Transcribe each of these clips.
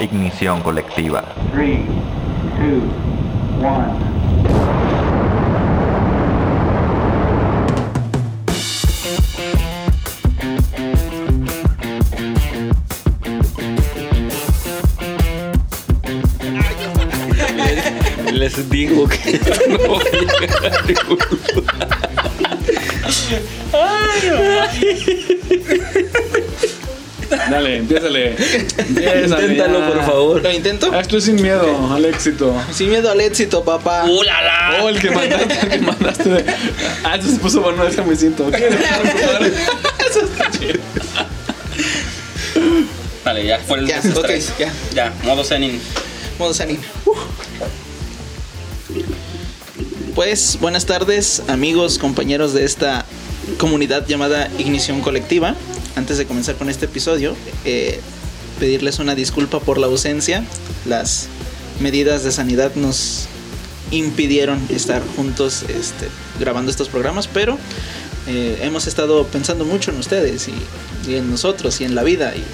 Ignición colectiva. 3, 2, 1. Les digo que esto no va a llegar a ningún lugar. Dale, empiézale. Inténtalo, ya. por favor. ¿Lo intento? Hazlo sin miedo al éxito. Sin miedo al éxito, papá. ¡Uh, la, la! Oh, el que mandaste, el que mandaste. de- Ah, eso se puso bueno, déjame siento. Vale, ya fue el Ya, esos ok, tres. ya. Ya, modo Zenin. Modo Sanin. Pues buenas tardes, amigos, compañeros de esta comunidad llamada Ignición Colectiva. Antes de comenzar con este episodio, eh, pedirles una disculpa por la ausencia. Las medidas de sanidad nos impidieron estar juntos este, grabando estos programas, pero eh, hemos estado pensando mucho en ustedes y, y en nosotros y en la vida. Y,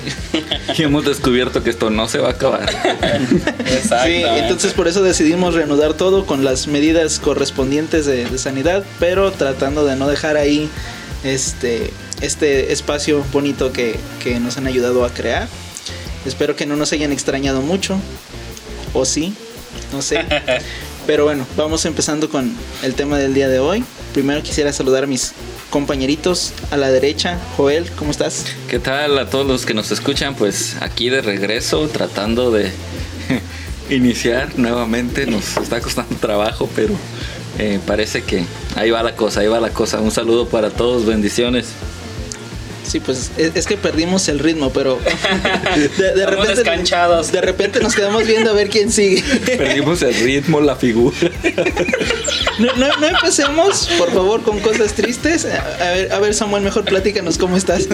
Y hemos descubierto que esto no se va a acabar. Exacto. Sí, entonces por eso decidimos reanudar todo con las medidas correspondientes de, de sanidad, pero tratando de no dejar ahí este, este espacio bonito que, que nos han ayudado a crear. Espero que no nos hayan extrañado mucho, o sí, no sé. Pero bueno, vamos empezando con el tema del día de hoy. Primero quisiera saludar a mis compañeritos a la derecha. Joel, ¿cómo estás? ¿Qué tal a todos los que nos escuchan? Pues aquí de regreso, tratando de iniciar nuevamente. Nos está costando trabajo, pero eh, parece que ahí va la cosa, ahí va la cosa. Un saludo para todos, bendiciones. Sí, pues es, es que perdimos el ritmo, pero de, de Estamos repente descanchados. de repente nos quedamos viendo a ver quién sigue. Perdimos el ritmo, la figura. No, no- no empecemos, por favor, con cosas tristes. A ver, a ver, Samuel, mejor platícanos cómo estás.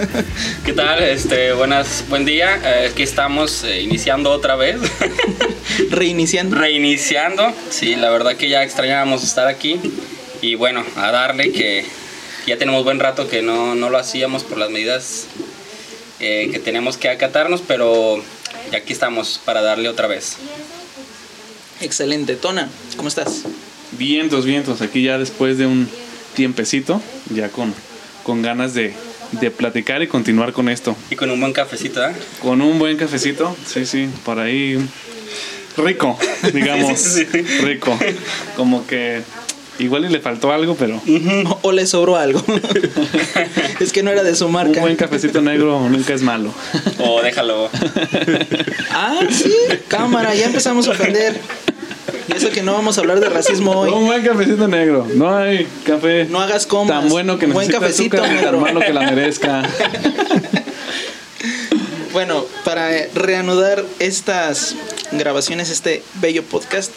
¿Qué tal? Este, buenas, buen día. Eh, aquí estamos eh, iniciando otra vez. Reiniciando. Reiniciando. Sí, la verdad que ya extrañábamos estar aquí. Y bueno, a darle que ya tenemos buen rato que no, no lo hacíamos por las medidas eh, que tenemos que acatarnos, pero ya aquí estamos para darle otra vez. Excelente. Tona, ¿cómo estás? Vientos, vientos. Aquí ya después de un tiempecito, ya con, con ganas de, de platicar y continuar con esto. Y con un buen cafecito, ¿eh? Con un buen cafecito, sí, sí, por ahí. Rico, digamos. Sí, sí, sí. Rico. Como que igual y le faltó algo, pero O, o le sobró algo. es que no era de su un marca. buen cafecito negro nunca es malo. O déjalo. Ah, sí. Cámara, ya empezamos a ofender. Y eso que no vamos a hablar de racismo hoy. Un buen cafecito negro. No hay café No hagas comas. tan bueno que Un buen cafecito azúcar ni tan negro. malo que la merezca. Bueno, para reanudar estas grabaciones, este bello podcast,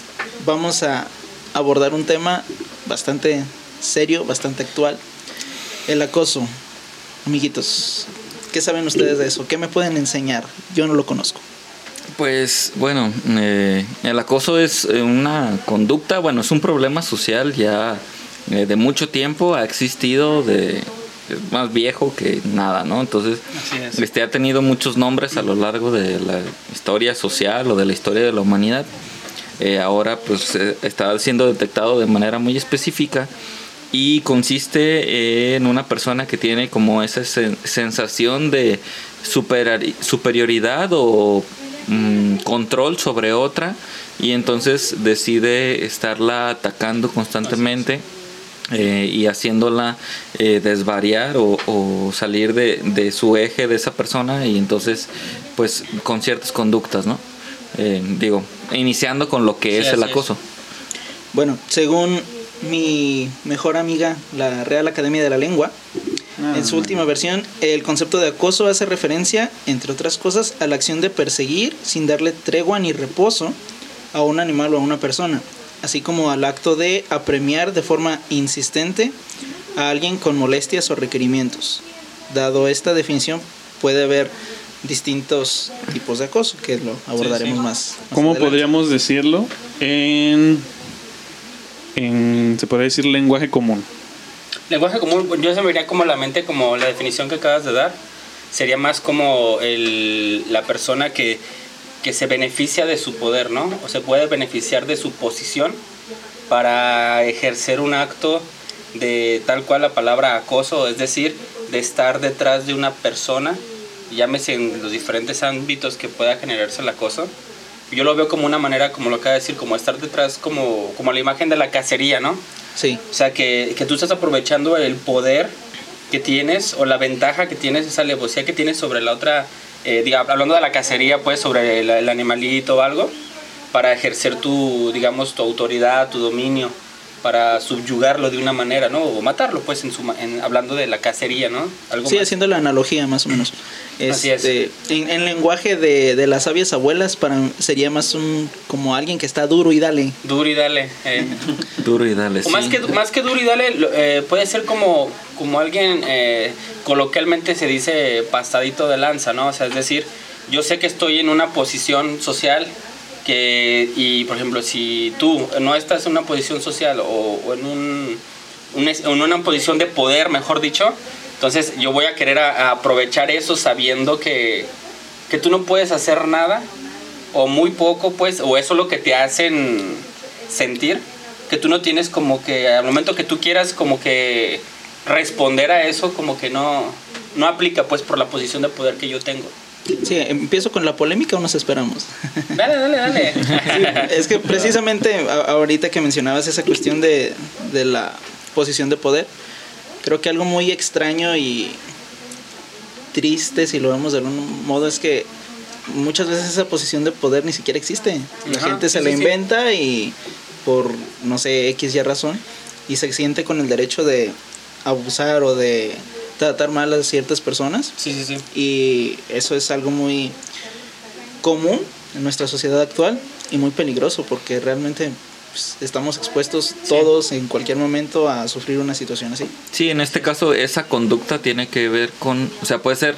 vamos a abordar un tema bastante serio, bastante actual. El acoso. Amiguitos, ¿qué saben ustedes de eso? ¿Qué me pueden enseñar? Yo no lo conozco. Pues bueno, eh, el acoso es eh, una conducta, bueno, es un problema social ya eh, de mucho tiempo, ha existido, de, es más viejo que nada, ¿no? Entonces, es. este ha tenido muchos nombres a lo largo de la historia social o de la historia de la humanidad. Eh, ahora pues eh, está siendo detectado de manera muy específica y consiste en una persona que tiene como esa sen- sensación de superioridad o mm, control sobre otra y entonces decide estarla atacando constantemente eh, y haciéndola eh, desvariar o, o salir de, de su eje de esa persona y entonces pues con ciertas conductas, ¿no? Eh, digo, iniciando con lo que Sí, es el es. acoso. Bueno, según mi mejor amiga, la Real Academia de la Lengua, en su última versión, el concepto de acoso hace referencia, entre otras cosas, a la acción de perseguir sin darle tregua ni reposo a un animal o a una persona, así como al acto de apremiar de forma insistente a alguien con molestias o requerimientos. Dado esta definición, puede haber distintos tipos de acoso, que lo abordaremos sí. más. más ¿Cómo adelante. podríamos decirlo en, en, se podría decir, lenguaje común? Lenguaje común, yo se me vería como a la mente como la definición que acabas de dar. Sería más como el, la persona que que se beneficia de su poder, ¿no? O se puede beneficiar de su posición para ejercer un acto de tal cual la palabra acoso, es decir, de estar detrás de una persona, llámese en los diferentes ámbitos que pueda generarse el acoso. Yo lo veo como una manera, como lo acaba de decir, como estar detrás, como, como la imagen de la cacería, ¿no? Sí. O sea, que, que tú estás aprovechando el poder que tienes o la ventaja que tienes, esa alevosía que tienes sobre la otra, eh, diga, hablando de la cacería, pues sobre el, el animalito o algo, para ejercer tu, digamos, tu autoridad, tu dominio, para subyugarlo de una manera, ¿no? O matarlo, pues, en su, ma- en, hablando de la cacería, ¿no? Algo Sí, más. haciendo la analogía más o menos. Así es. Este, En, en lenguaje de, de las sabias abuelas, para sería más un como alguien que está duro y dale. Duro y dale. eh. Duro y dale. O más que, más que duro y dale, eh, puede ser como, como alguien, eh, coloquialmente se dice pastadito de lanza, ¿no? O sea, es decir, yo sé que estoy en una posición social que, y por ejemplo, si tú no estás en una posición social o, en, un, en una posición de poder, mejor dicho, entonces yo voy a querer aprovechar eso sabiendo que, que tú no puedes hacer nada o muy poco, pues, o eso es lo que te hacen sentir, que tú no tienes como que al momento que tú quieras como que responder a eso, como que no, no aplica pues por la posición de poder que yo tengo. Sí, empiezo con la polémica o nos esperamos. Dale, dale, dale. es que precisamente ahorita que mencionabas esa cuestión de, de la posición de poder, creo que algo muy extraño y triste, si lo vemos de algún modo, es que muchas veces esa posición de poder ni siquiera existe. La Ajá, gente se sí, la sí. inventa y por, no sé, X y razón, y se siente con el derecho de abusar o de tratar mal a ciertas personas. Sí, sí, sí. Y eso es algo muy común en nuestra sociedad actual y muy peligroso porque realmente pues, estamos expuestos todos en cualquier momento a sufrir una situación así. Sí, en este caso esa conducta tiene que ver con, o sea, puede ser,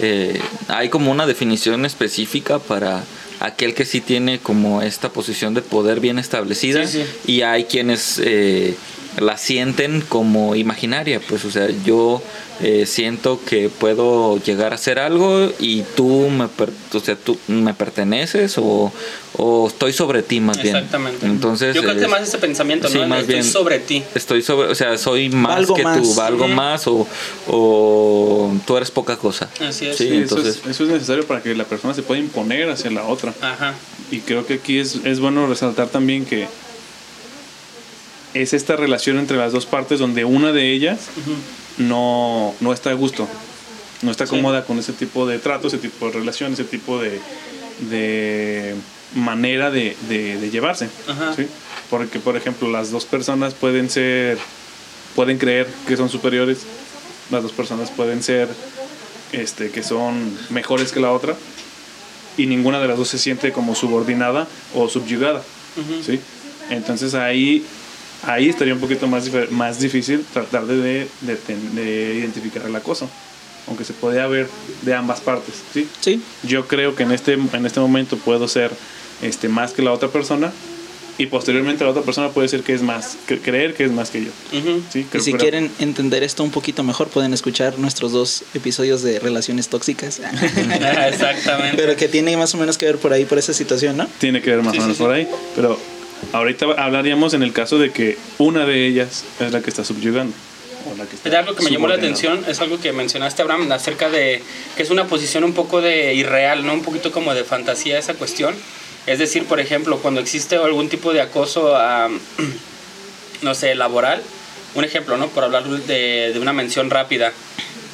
eh, hay como una definición específica para aquel que sí tiene como esta posición de poder bien establecida Sí, sí. y hay quienes eh, la sienten como imaginaria, pues, o sea, yo eh, siento que puedo llegar a hacer algo y tú me, per- o sea, tú me perteneces o, o estoy sobre ti más bien. Exactamente. Entonces, yo creo que es- más ese pensamiento, sí, ¿no? más Estoy bien. sobre ti. estoy sobre, o sea, soy más Valgo que más. tú, valgo más o, o tú eres poca cosa. Así es. Sí, Sí, eso, entonces, es, eso es necesario para que la persona se pueda imponer hacia la otra. Ajá. Y creo que aquí es, es bueno resaltar también que es esta relación entre las dos partes donde una de ellas no, no está a gusto, no está Sí. cómoda con ese tipo de trato, ese tipo de relación, ese tipo de, de manera de, de- de llevarse. Ajá. ¿sí? Porque, por ejemplo, las dos personas pueden ser, pueden creer que son superiores, las dos personas pueden ser este, que son mejores que la otra y ninguna de las dos se siente como subordinada o subyugada. ¿sí? Entonces ahí, ahí estaría un poquito más, más difícil tratar de, de, de identificar el acoso, aunque se puede haber de ambas partes. ¿sí? Sí, Yo creo que en este, en este momento puedo ser este, más que la otra persona y posteriormente la otra persona puede ser que es más, cre- creer que es más que yo. Ujú. ¿sí? y Creo- si pero- quieren entender esto un poquito mejor pueden escuchar nuestros dos episodios de relaciones tóxicas. Exactamente. Pero que tiene más o menos que ver por ahí, por esa situación, ¿no? Tiene que ver más Sí, o menos sí, sí. por ahí. Pero ahorita hablaríamos en el caso de que una de ellas es la que está subyugando. O la que está Es algo que me llamó la atención, es algo que mencionaste, Abraham, acerca de que es una posición un poco de irreal, ¿no? Un poquito como de fantasía esa cuestión. Es decir, por ejemplo, cuando existe algún tipo de acoso, a, no sé, laboral, un ejemplo, ¿no? Por hablar de, de una mención rápida.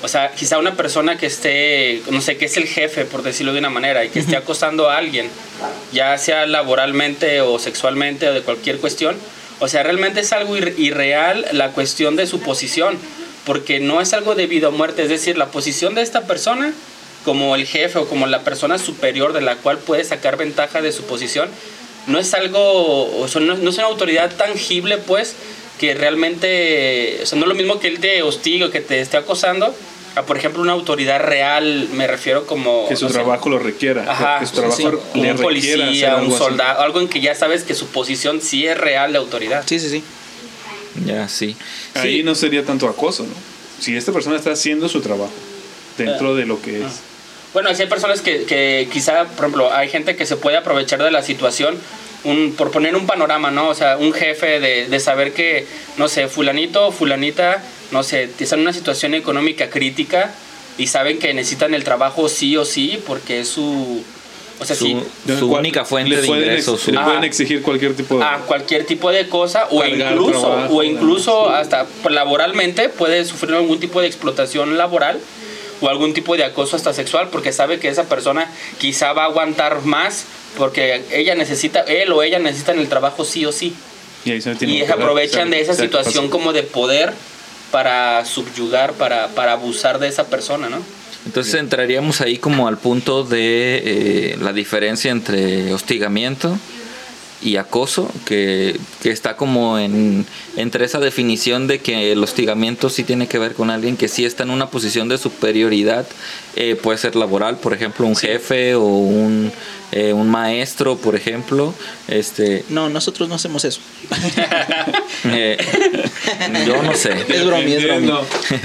O sea, quizá una persona que esté, no sé, que es el jefe, por decirlo de una manera, y que esté acosando a alguien, ya sea laboralmente o sexualmente o de cualquier cuestión, o sea, realmente es algo ir- irreal la cuestión de su posición, porque no es algo de vida o muerte, es decir, la posición de esta persona como el jefe o como la persona superior de la cual puede sacar ventaja de su posición, no es algo, o sea, no, no es una autoridad tangible, pues, que realmente, o sea, no es lo mismo que él te hostigue o que te esté acosando, a por ejemplo una autoridad real, me refiero como... Que su no sé, trabajo lo requiera. Ajá, que su trabajo sí, le un requiera policía, un algo así. soldado, algo en que ya sabes que su posición sí es real de autoridad. Sí, sí, sí. ya sí. Ahí Sí, no sería tanto acoso, ¿no? Si esta persona está haciendo su trabajo dentro de lo que es. Bueno, sí hay personas que, que quizá, por ejemplo, hay gente que se puede aprovechar de la situación un, por poner un panorama, ¿no? O sea, un jefe de, de saber que, no sé, fulanito o fulanita, no sé, están en una situación económica crítica y saben que necesitan el trabajo sí o sí porque es su... O sea, Su, sí, su ¿Cuál- única fuente de ingresos. ex- su- Le Ah. pueden exigir cualquier tipo de... a cualquier tipo de cosa o incluso trabajo, o incluso hasta laboralmente puede sufrir algún tipo de explotación laboral o algún tipo de acoso hasta sexual porque sabe que esa persona quizá va a aguantar más porque ella necesita él o ella necesitan el trabajo sí o sí. Y ahí se tiene y que poder aprovechan de esa situación como de poder para subyugar para para abusar de esa persona no Entonces entraríamos ahí como al punto de eh, la diferencia entre hostigamiento y acoso, que, que está como en, entre esa definición de que el hostigamiento sí tiene que ver con alguien que sí está en una posición de superioridad, eh, puede ser laboral, por ejemplo, un jefe o un, eh, un maestro, por ejemplo. Este, No, nosotros no hacemos eso. eh, yo no sé. Es bromi, es bromi. No,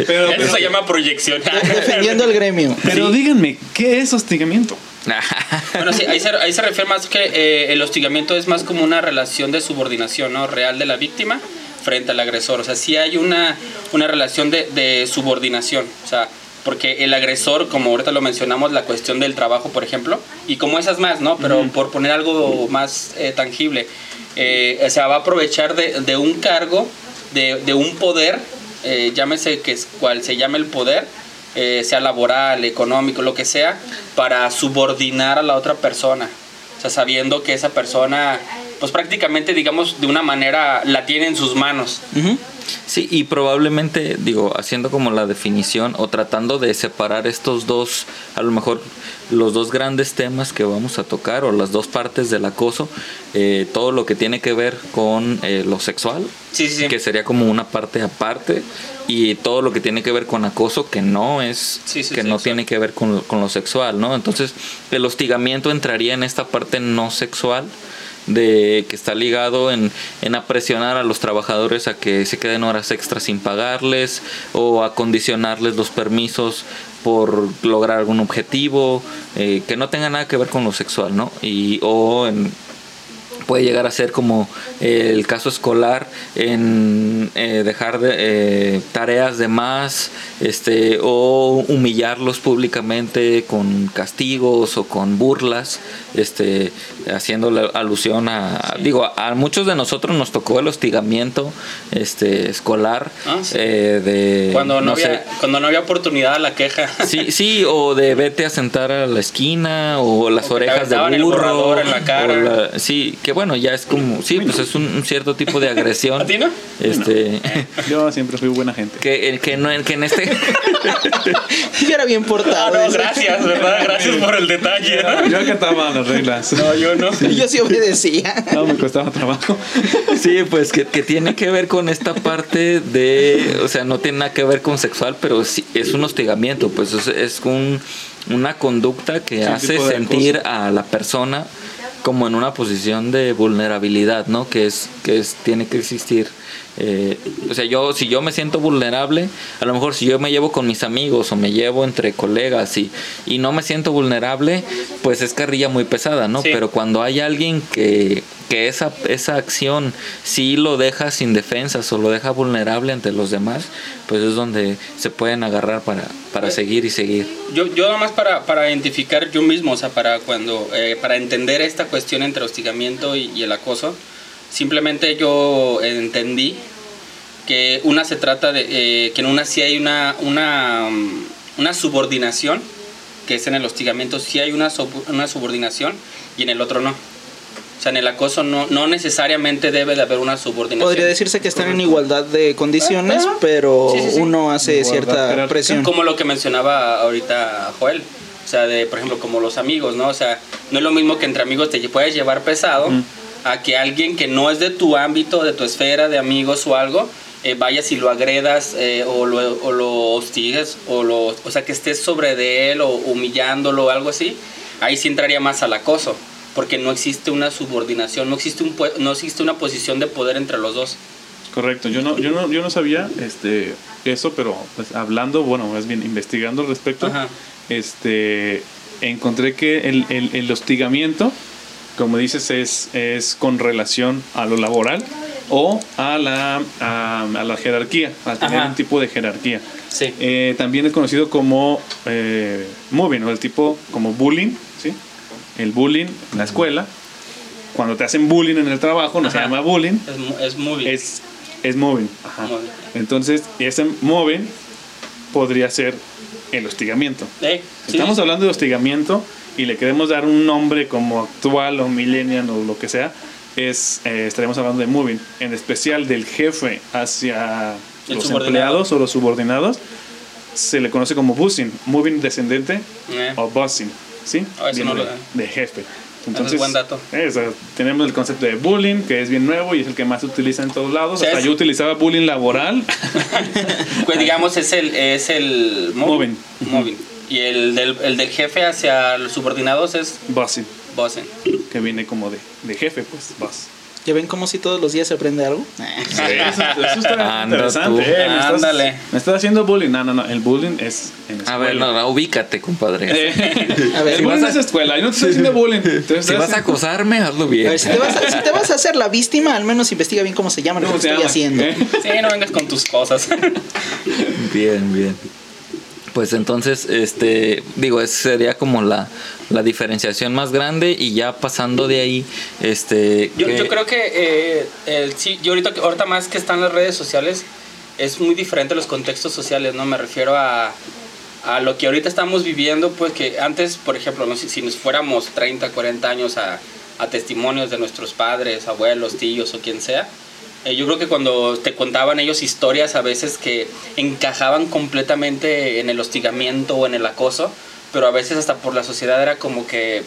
pero, eso se llama proyección Defendiendo al gremio. pero díganme, ¿qué es hostigamiento? Bueno, sí, ahí se, ahí se refiere más que eh, el hostigamiento es más como una relación de subordinación, ¿no? Real de la víctima frente al agresor. O sea, sí hay una, una relación de, de subordinación. O sea, porque el agresor, como ahorita lo mencionamos, la cuestión del trabajo, por ejemplo, y como esas más, ¿no? Pero por poner algo más eh, tangible, eh, o sea, va a aprovechar de, de un cargo, de, de un poder, eh, llámese que es cual se llame el poder, eh, sea laboral, económico, lo que sea, para subordinar a la otra persona. O sea, sabiendo que esa persona, pues prácticamente, digamos, de una manera la tiene en sus manos. Sí, y probablemente, digo, haciendo como la definición o tratando de separar estos dos, a lo mejor los dos grandes temas que vamos a tocar o las dos partes del acoso, eh, todo lo que tiene que ver con eh, lo sexual, Sí, sí, sí. que sería como una parte aparte, y todo lo que tiene que ver con acoso, que no es, Sí, que no tiene que ver con, con lo sexual, ¿no? Entonces, el hostigamiento entraría en esta parte no sexual de que está ligado en, en a presionar a los trabajadores a que se queden horas extras sin pagarles o a condicionarles los permisos por lograr algún objetivo eh, que no tenga nada que ver con lo sexual, ¿no? Y o en, puede llegar a ser como eh, el caso escolar en eh, dejar de, eh, tareas de más este o humillarlos públicamente con castigos o con burlas este haciéndole alusión a digo a, a muchos de nosotros nos tocó el hostigamiento este escolar Ah, sí. eh, de Cuando no, no sé, había, cuando no había oportunidad a la queja. Sí, sí, o de vete a sentar a la esquina, o las O orejas de burro. en la cara. o la- sí, que bueno, ya es como, sí, pues es un, un cierto tipo de agresión. ¿A ti no? Este, Yo siempre fui buena gente. que, que, no, que en este, Yo era bien Ah, portado. no, ese. gracias, ¿verdad? Gracias por el detalle. Yo acataba las reglas. No, yo no. Yo sí obedecía. No, me costaba trabajo. sí, pues que, que tiene que ver con esta parte de, o sea, no tiene nada que ver con sexual, pero sí es un hostigamiento, pues es, es un, una conducta que Sí, hace sentir a la persona como en una posición de vulnerabilidad, ¿no? Que es que es tiene que existir. Eh, o sea, yo si yo me siento vulnerable, a lo mejor si yo me llevo con mis amigos o me llevo entre colegas y, y no me siento vulnerable, pues es carrilla muy pesada, ¿no? Sí. Pero cuando hay alguien que, que esa, esa acción sí lo deja sin defensas o lo deja vulnerable ante los demás, pues es donde se pueden agarrar para, para seguir y seguir. Yo, yo nada más para, para identificar yo mismo, o sea, para cuando, eh, para entender esta cuestión entre hostigamiento y, y el acoso, simplemente yo entendí que una se trata de, eh, que en una sí hay una, una, mm, una subordinación, que es en el hostigamiento sí hay una, sub- una subordinación y en el otro no. O sea, en el acoso no, no necesariamente debe de haber una subordinación. Podría decirse que están en igualdad de condiciones, Ajá. pero Sí, sí, sí. uno hace Igualdad cierta presión. Como lo que mencionaba ahorita Joel. O sea, de, por ejemplo, como los amigos, ¿no? O sea, no es lo mismo que entre amigos te puedes llevar pesado a que alguien que no es de tu ámbito, de tu esfera de amigos o algo, eh, vayas y lo agredas eh, o, lo, o lo hostigues o, lo, o sea, que estés sobre de él o humillándolo o algo así. Ahí sí entraría más al acoso, porque no existe una subordinación, no existe, un, no existe una posición de poder entre los dos. Correcto, yo no, yo no, yo no sabía este, eso, pero pues hablando, bueno, más bien investigando al respecto, Ajá. este, encontré que el, el- el hostigamiento, como dices, es, es con relación a lo laboral o a la, a, a la jerarquía, a tener Ajá. un tipo de jerarquía. Sí. Eh, también es conocido como eh, moving, o el tipo como bullying, ¿sí? El bullying en la escuela. Cuando te hacen bullying en el trabajo, no se llama bullying, Es, es bien. es, es moving. Ajá. Moving. Entonces, ese moving podría ser el hostigamiento. Eh, sí, estamos hablando de hostigamiento y le queremos dar un nombre como actual o millennial o lo que sea, es, eh, estaremos hablando de moving, en especial del jefe hacia El los empleados o los subordinados, se le conoce como bussing, moving descendente Eh. o bussing, ¿sí? Ah, eso no lo- de, de jefe. es buen dato. eso, tenemos el concepto de bullying, que es bien nuevo y es el que más se utiliza en todos lados. Sí, Hasta es- yo utilizaba bullying laboral. Pues digamos, es el, es el Moving. Moving. Y el del, el del jefe hacia los subordinados es bussing, que viene como de, de jefe, pues, boss. ¿Ya ven como si todos los días se aprende algo? Sí, eso, eso está Anda interesante. eh, me, estás, Ándale. me estás haciendo bullying. No, no, no. El bullying es en A ver, escuela. no, no, ubícate, compadre. Eh, A ver, el si bullying vas a- es escuela. Y no te estoy haciendo bullying. Te Si vas a acosarme, hazlo A bien. ver, si te, vas a, si te vas a hacer la víctima, al menos investiga bien cómo se llama lo que ¿Cómo estoy llama? haciendo. Eh, Sí, no vengas con tus cosas. Bien, bien. Pues entonces, este, digo, esa sería como la, la diferenciación más grande y ya pasando de ahí, este, Yo, que- yo creo que eh, sí, yo ahorita, ahorita más que están las redes sociales, es muy diferente los contextos sociales, ¿no? Me refiero a, a lo que ahorita estamos viviendo, pues que antes, por ejemplo, no sé, si nos fuéramos 30, 40 años a, a testimonios de nuestros padres, abuelos, tíos o quien sea, eh, yo creo que cuando te contaban ellos historias a veces que encajaban completamente en el hostigamiento o en el acoso, pero a veces hasta por la sociedad era como que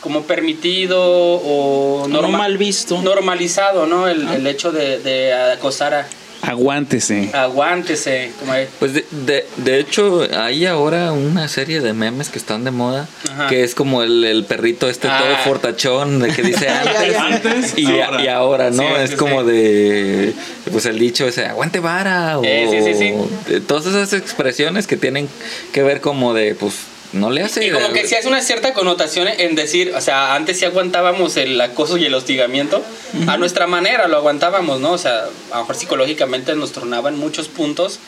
como permitido o No norma- mal visto. normalizado, ¿no? El, el hecho de, de acosar a Aguántese. aguántese, Pues de, de, de hecho hay ahora una serie de memes que están de moda, Ajá. que es como el, el perrito este Ah. todo fortachón, de que dice antes. Antes, y, ahora. y ahora, ¿no? Sí, es sí, como sí. de, pues el dicho ese, aguante vara, o Eh, sí, sí, todas esas expresiones que tienen que ver como de, pues, no le hace... Y como que sí hace una cierta connotación en decir, o sea, antes sí aguantábamos el acoso y el hostigamiento, a nuestra manera lo aguantábamos, ¿no? O sea, a lo mejor psicológicamente nos tronaban muchos puntos,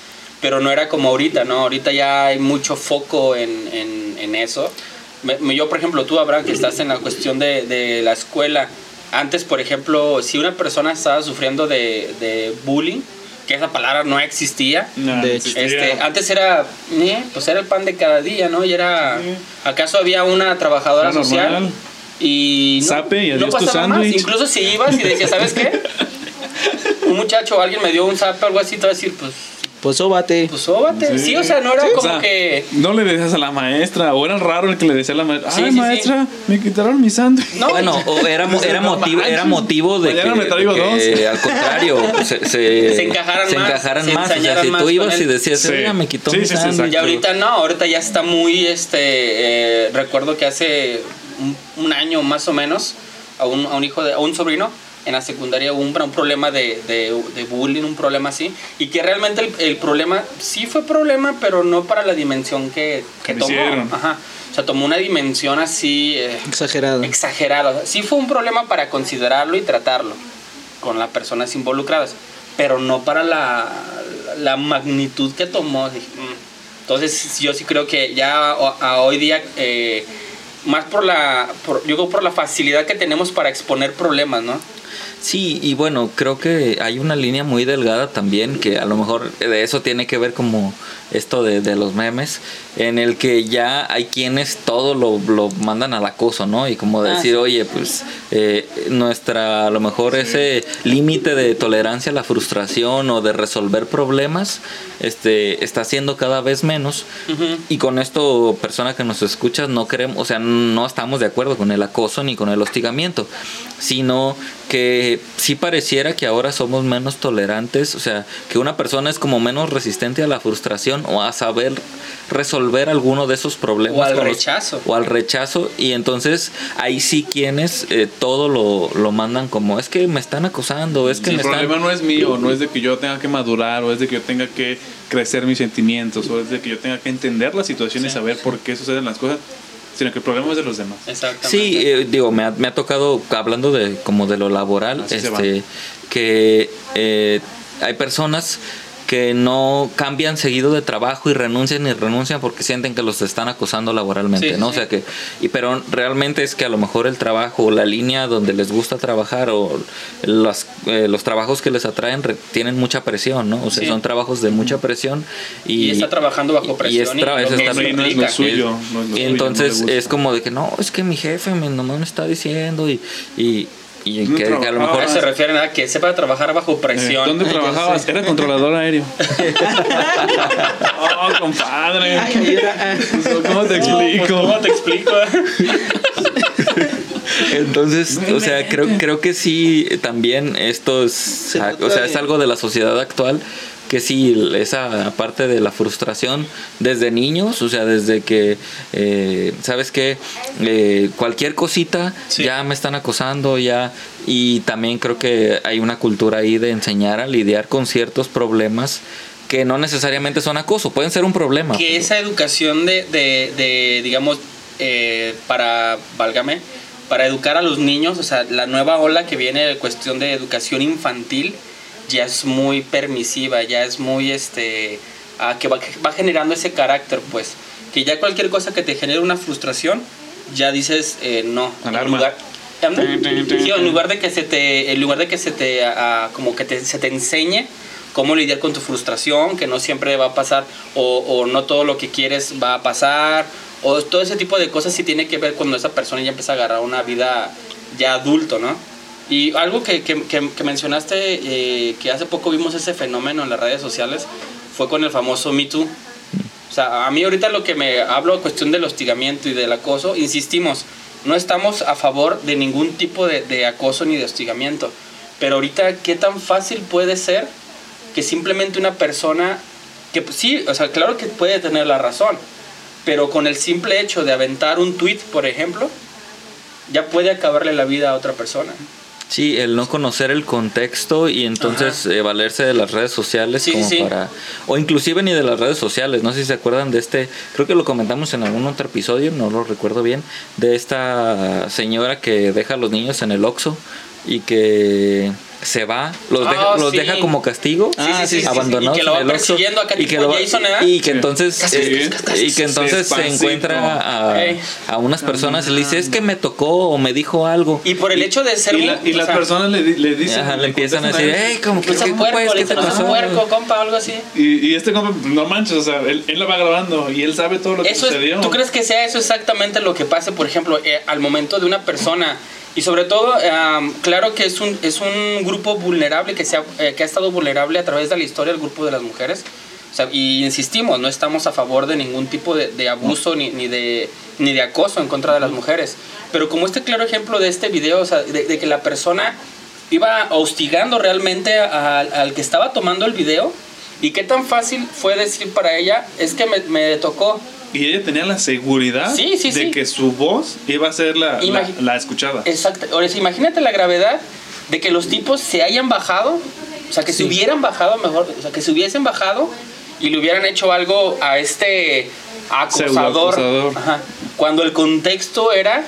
pero no era como ahorita, ¿no? Ahorita ya hay mucho foco en, en, en eso. Me- yo, por ejemplo, tú, Abraham, que estás en la cuestión de, de la escuela, antes, por ejemplo, si una persona estaba sufriendo de, de bullying, que esa palabra no existía, No, De hecho. existía. este, antes era, eh, pues era el pan de cada día, ¿no? Y era, ¿acaso había una trabajadora social? normal. Y no, Sape y no pasaba más. sándwich. Incluso si ibas y decías, ¿sabes qué? Un muchacho o alguien me dio un zape o algo así, te va a decir, pues, Pues sóbate. pues sóbate. Sí, o sea, no era Sí, o como sea, que... No le decías a la maestra, o era raro el que le decía a la maestra, Sí, ay sí, sí. maestra, me quitaron mi sándwich. No, Bueno, o era, mo- era, motivo, era motivo de que, Mañana me traigo que, al contrario se, se, Se encajaran se más, encajaran se más. O sea, si más tú ibas y decías, Sí. oiga, me quitó Sí, mi sí, sí, sándwich". Y ahorita no, ahorita ya está muy, este, eh, recuerdo que hace un, un año más o menos, a un, a un hijo, de, a un sobrino, en la secundaria hubo un, un problema de, de, de bullying, un problema así, y que realmente el, el problema sí fue problema, pero no para la dimensión que, que tomó. hicieron. Ajá. O sea, tomó una dimensión así eh, Exagerado. exagerada. O sea, sí fue un problema para considerarlo y tratarlo con las personas involucradas, pero no para la, la magnitud que tomó. "Mm". Entonces yo sí creo que ya o- a hoy día, eh, más por la, por, yo creo por la facilidad que tenemos para exponer problemas, ¿no? Sí, y bueno, creo que hay una línea muy delgada también, que a lo mejor de eso tiene que ver como esto de, de los memes, en el que ya hay quienes todo lo, lo mandan al acoso, ¿no? Y como Ah, decir, sí. oye, pues eh, nuestra, a lo mejor ese límite de tolerancia a la frustración o de resolver problemas, este, está siendo cada vez menos. Y con esto, persona que nos escucha, no queremos, o sea, no estamos de acuerdo con el acoso ni con el hostigamiento, sino que sí pareciera que ahora somos menos tolerantes, o sea, que una persona es como menos resistente a la frustración o a saber resolver alguno de esos problemas. O al los- rechazo. o al rechazo, y entonces ahí sí quienes eh, todo lo, lo mandan como, es que me están acosando, es que el me están... problema no es mío, no es de que yo tenga que madurar, o es de que yo tenga que crecer mis sentimientos, o es de que yo tenga que entender la situación y saber por qué suceden las cosas. sino que el problema es de los demás. Exactamente. Sí, eh, digo, me ha, me ha tocado, hablando de como de lo laboral, Así este, que eh, hay personas que no cambian seguido de trabajo y renuncian y renuncian porque sienten que los están acosando laboralmente, Sí, ¿no? sí. O sea que, y pero realmente es que a lo mejor el trabajo o la línea donde les gusta trabajar o las, eh, los trabajos que les atraen re- tienen mucha presión, ¿no? O sea, Sí. son trabajos de mucha presión y, Y está trabajando bajo y presión. es tra- y es lo que estar- eso no, no es lo implica. suyo. no es lo y suyo, entonces es como de que no, es que mi jefe me, nomás me está diciendo y, y, y que, que a lo mejor se refieren a que sepa trabajar bajo Eh, presión. ¿Dónde trabajabas? Era controlador aéreo. oh, compadre. Ah. ¿Cómo te No, pues, explico? ¿Cómo te explico? Entonces, o sea, creo, creo que sí, también esto es, o sea, es algo de la sociedad actual, que sí, esa parte de la frustración desde niños, o sea, desde que, eh, ¿sabes qué? Eh, cualquier cosita Sí. ya me están acosando, ya, y también creo que hay una cultura ahí de enseñar a lidiar con ciertos problemas que no necesariamente son acoso, pueden ser un problema. que pero- esa educación de, de, de, digamos, eh, para, válgame, para educar a los niños, o sea, la nueva ola que viene de cuestión de educación infantil ya es muy permisiva, ya es muy, este, ah, que va, va generando ese carácter, pues, que ya cualquier cosa que te genere una frustración, ya dices, eh, no. En Alarma. lugar, Sí, en lugar de que se te, en lugar de que se te, ah, como que te- se te enseñe cómo lidiar con tu frustración, que no siempre va a pasar, o, o no todo lo que quieres va a pasar, o todo ese tipo de cosas sí tiene que ver cuando esa persona ya empieza a agarrar una vida ya adulto, ¿no? Y algo que, que, que- que mencionaste, eh, que hace poco vimos ese fenómeno en las redes sociales, fue con el famoso Me Too. O sea, a mí ahorita lo que me hablo cuestión del hostigamiento y del acoso, insistimos, no estamos a favor de ningún tipo de, de acoso ni de hostigamiento. Pero ahorita, ¿qué tan fácil puede ser que simplemente una persona, que pues, sí, o sea, claro que puede tener la razón, pero con el simple hecho de aventar un tweet, por ejemplo, ya puede acabarle la vida a otra persona. Sí, el no conocer el contexto y entonces eh, valerse de las redes sociales Sí, como sí. para o inclusive ni de las redes sociales, no sé si se acuerdan de este, creo que lo comentamos en algún otro episodio, no lo recuerdo bien, de esta señora que deja a los niños en el Oxxo y que se va, los, Ah, deja, los sí. deja como castigo, Sí, sí, sí, sí, sí, abandonados y que lo va persiguiendo acá y tipo lo va- Jason, ¿eh? y que entonces Sí. eh, y que entonces se encuentra a, a unas personas y le dice es que me tocó o me dijo algo Y por el hecho de ser Y, un- la- y las sea, personas le, le dicen. Ajá, le empiezan a decir, hey, como que No seas ¿qué, puerco, pues, le ¿qué te pasó? puerco, compa, algo así. Y, y este compa, no manches, o sea, él, él la va grabando y él sabe todo lo que Eso es- sucedió. ¿Tú crees que sea eso exactamente lo que pase, por ejemplo, eh, al momento de una persona? Y sobre todo, am, claro que es un, es un grupo vulnerable que, se ha, eh, que ha estado vulnerable a través de la historia, el grupo de las mujeres. O sea, y insistimos, no estamos a favor de ningún tipo de, de abuso ni, ni, de, ni de acoso en contra de las mujeres. Pero como este claro ejemplo de este video, o sea, de, de que la persona iba hostigando realmente al que estaba tomando el video, y qué tan fácil fue decir para ella, es que me, me tocó. Y ella tenía la seguridad Sí, sí, de sí. que su voz iba a ser la, la, la escuchada. Exacto. Ahora, imagínate la gravedad de que los tipos se hayan bajado, o sea, que se hubieran bajado mejor, o sea, que se hubiesen bajado y le hubieran hecho algo a este acosador. Ajá, cuando el contexto era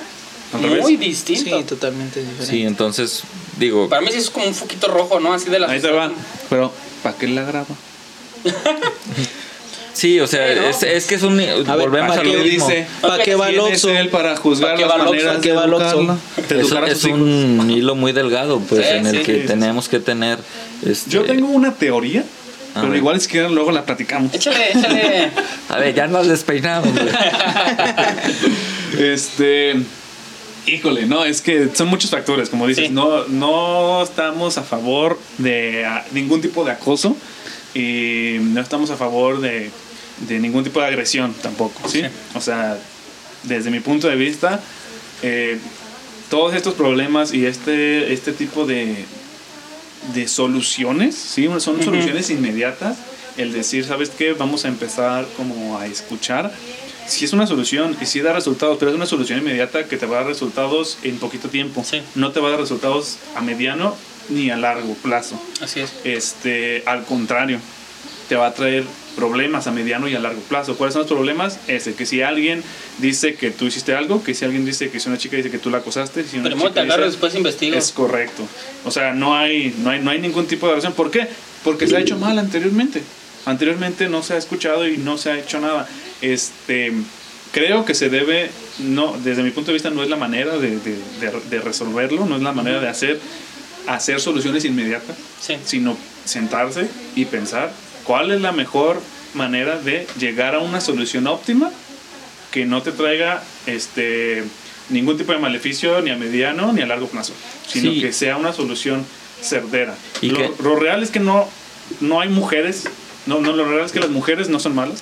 muy distinto. Sí, totalmente diferente. Sí, entonces digo, Para mí sí es como un foquito rojo, ¿no? Así de la Ahí te va. Pero, ¿para qué la graba? sí, o sea, Pero- es, es que es un volvemos ¿para a lo mismo. dice? ¿Para qué va él para juzgar ¿Pa' qué las maneras ¿Pa' qué va? De Es, a es hijos. un hilo muy delgado, pues, Sí, en el sí. que tenemos que tener. Este, Yo tengo una teoría, A pero ver. igual si quieren luego la platicamos. Échale, échale. A ver, ya nos despeinamos. Este. Híjole, no, es que son muchos factores, como dices. Sí. No, no estamos a favor de ah, ningún tipo de acoso y no estamos a favor de, de ningún tipo de agresión tampoco, ¿sí? Sí. O sea, desde mi punto de vista, eh, todos estos problemas y este, este tipo de, de soluciones, ¿sí? Son Ujú. soluciones inmediatas. El decir, ¿sabes qué? Vamos a empezar como a escuchar. Si es una solución y sí da resultados, pero es una solución inmediata que te va a dar resultados en poquito tiempo. Sí. No te va a dar resultados a mediano ni a largo plazo. Así es. Este, al contrario, te va a traer problemas a mediano y a largo plazo. ¿Cuáles son los problemas? Ese, que si alguien dice que tú hiciste algo, que si alguien dice que si una chica dice que tú la acosaste, si una Primero chica dice- después investigo. es correcto. O sea, no hay, no hay, no hay ningún tipo de relación. ¿Por qué? Porque se ha hecho mal anteriormente. Anteriormente no se ha escuchado y no se ha hecho nada. Este, creo que se debe, no, desde mi punto de vista no es la manera de, de- de- de resolverlo, no es la manera de hacer, hacer soluciones inmediatas, Sí. sino sentarse y pensar cuál es la mejor manera de llegar a una solución óptima que no te traiga este ningún tipo de maleficio ni a mediano ni a largo plazo, sino Sí. que sea una solución certera. Y lo, real es que no, no hay mujeres, no, no, lo real es que las mujeres no son malas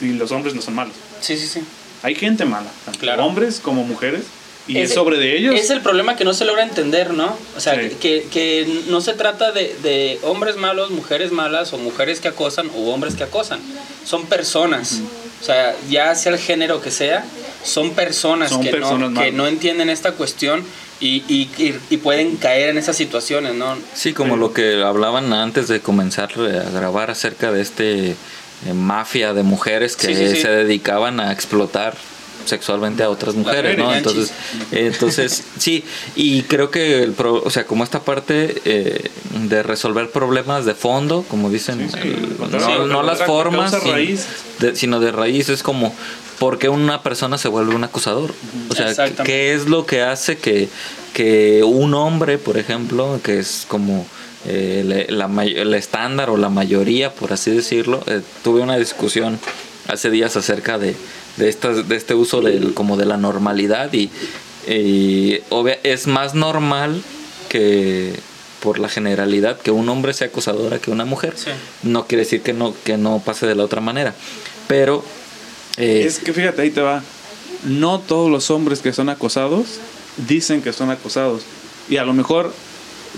y los hombres no son malos. Sí, sí, sí. Hay gente mala, tanto Claro. hombres como mujeres, y es sobre de ellos. Es el problema que no se logra entender, ¿no? O sea, Sí. que, que no se trata de, de hombres malos, mujeres malas, o mujeres que acosan, o hombres que acosan. Son personas. O sea, ya sea el género que sea, son personas, Son que, personas no, que no entienden esta cuestión y, y, y- y pueden caer en esas situaciones, ¿no? Sí, como lo que hablaban antes de comenzar a grabar acerca de este eh, mafia de mujeres que Sí, sí, sí. se dedicaban a explotar sexualmente a otras mujeres, ¿no? Entonces, entonces sí, y creo que el pro- o sea, como esta parte eh, de resolver problemas de fondo, como dicen, Sí, sí, el- encontrar no, la- no la- las la formas, sin- de- sino de raíz es como ¿por qué una persona se vuelve un acusador? O sea. ¿qué es lo que hace que, que un hombre, por ejemplo, que es como eh, la may- el estándar o la mayoría, por así decirlo, eh, tuve una discusión hace días acerca de, de, estas, de este uso del, como de la normalidad y, y obvia- es más normal que por la generalidad que un hombre sea acosadora que una mujer. Sí. No quiere decir que no, que no pase de la otra manera. Pero eh, Es que fíjate, ahí te va. No todos los hombres que son acosados dicen que son acosados. Y a lo mejor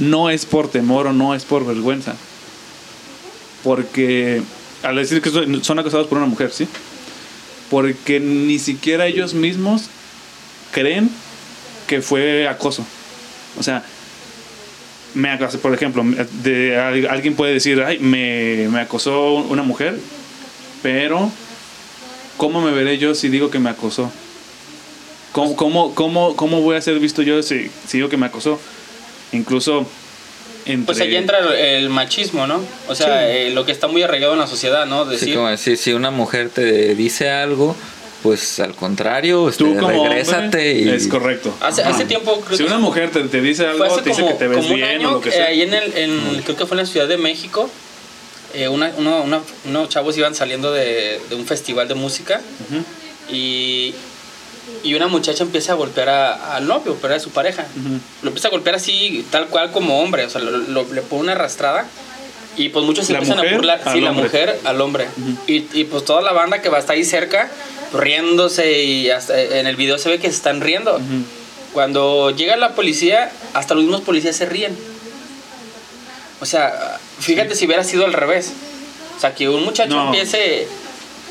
no es por temor o no es por vergüenza. Porque al decir que son son acosados por una mujer, ¿sí? Porque ni siquiera ellos mismos creen que fue acoso. O sea, me acosó, por ejemplo, alguien puede decir, ay, me, me acosó una mujer, pero ¿cómo me veré yo si digo que me acosó? ¿Cómo, cómo, cómo, cómo voy a ser visto yo si, si digo que me acosó? Incluso entre... Pues allí entra el, machismo, ¿no? O sea, Sí. eh, lo que está muy arraigado en la sociedad, ¿no? sí, Decir, como decir, si una mujer te dice algo, pues al contrario, este, Tú como regrésate hombre, y es correcto. Hace- hace tiempo creo si que- una mujer te, te dice algo, te dice como, que te ves como un bien o año, lo que eh, ahí en el, en- creo que fue en la Ciudad de México, eh, una- uno- una- unos chavos iban saliendo de, de un festival de música y, y una muchacha empieza a golpear a- al novio, pero era su pareja. Ujú. Lo empieza a golpear así, tal cual como hombre, o sea, lo- lo- le pone una arrastrada. Y pues muchos se ¿La empiezan mujer a burlar, sí, la hombre? mujer al hombre. y, y pues toda la banda que va hasta ahí cerca, pues, riéndose y hasta en el video se ve que se están riendo. Cuando llega la policía, hasta los mismos policías se ríen. O sea, fíjate si hubiera sido al revés. O sea, que un muchacho No. empiece...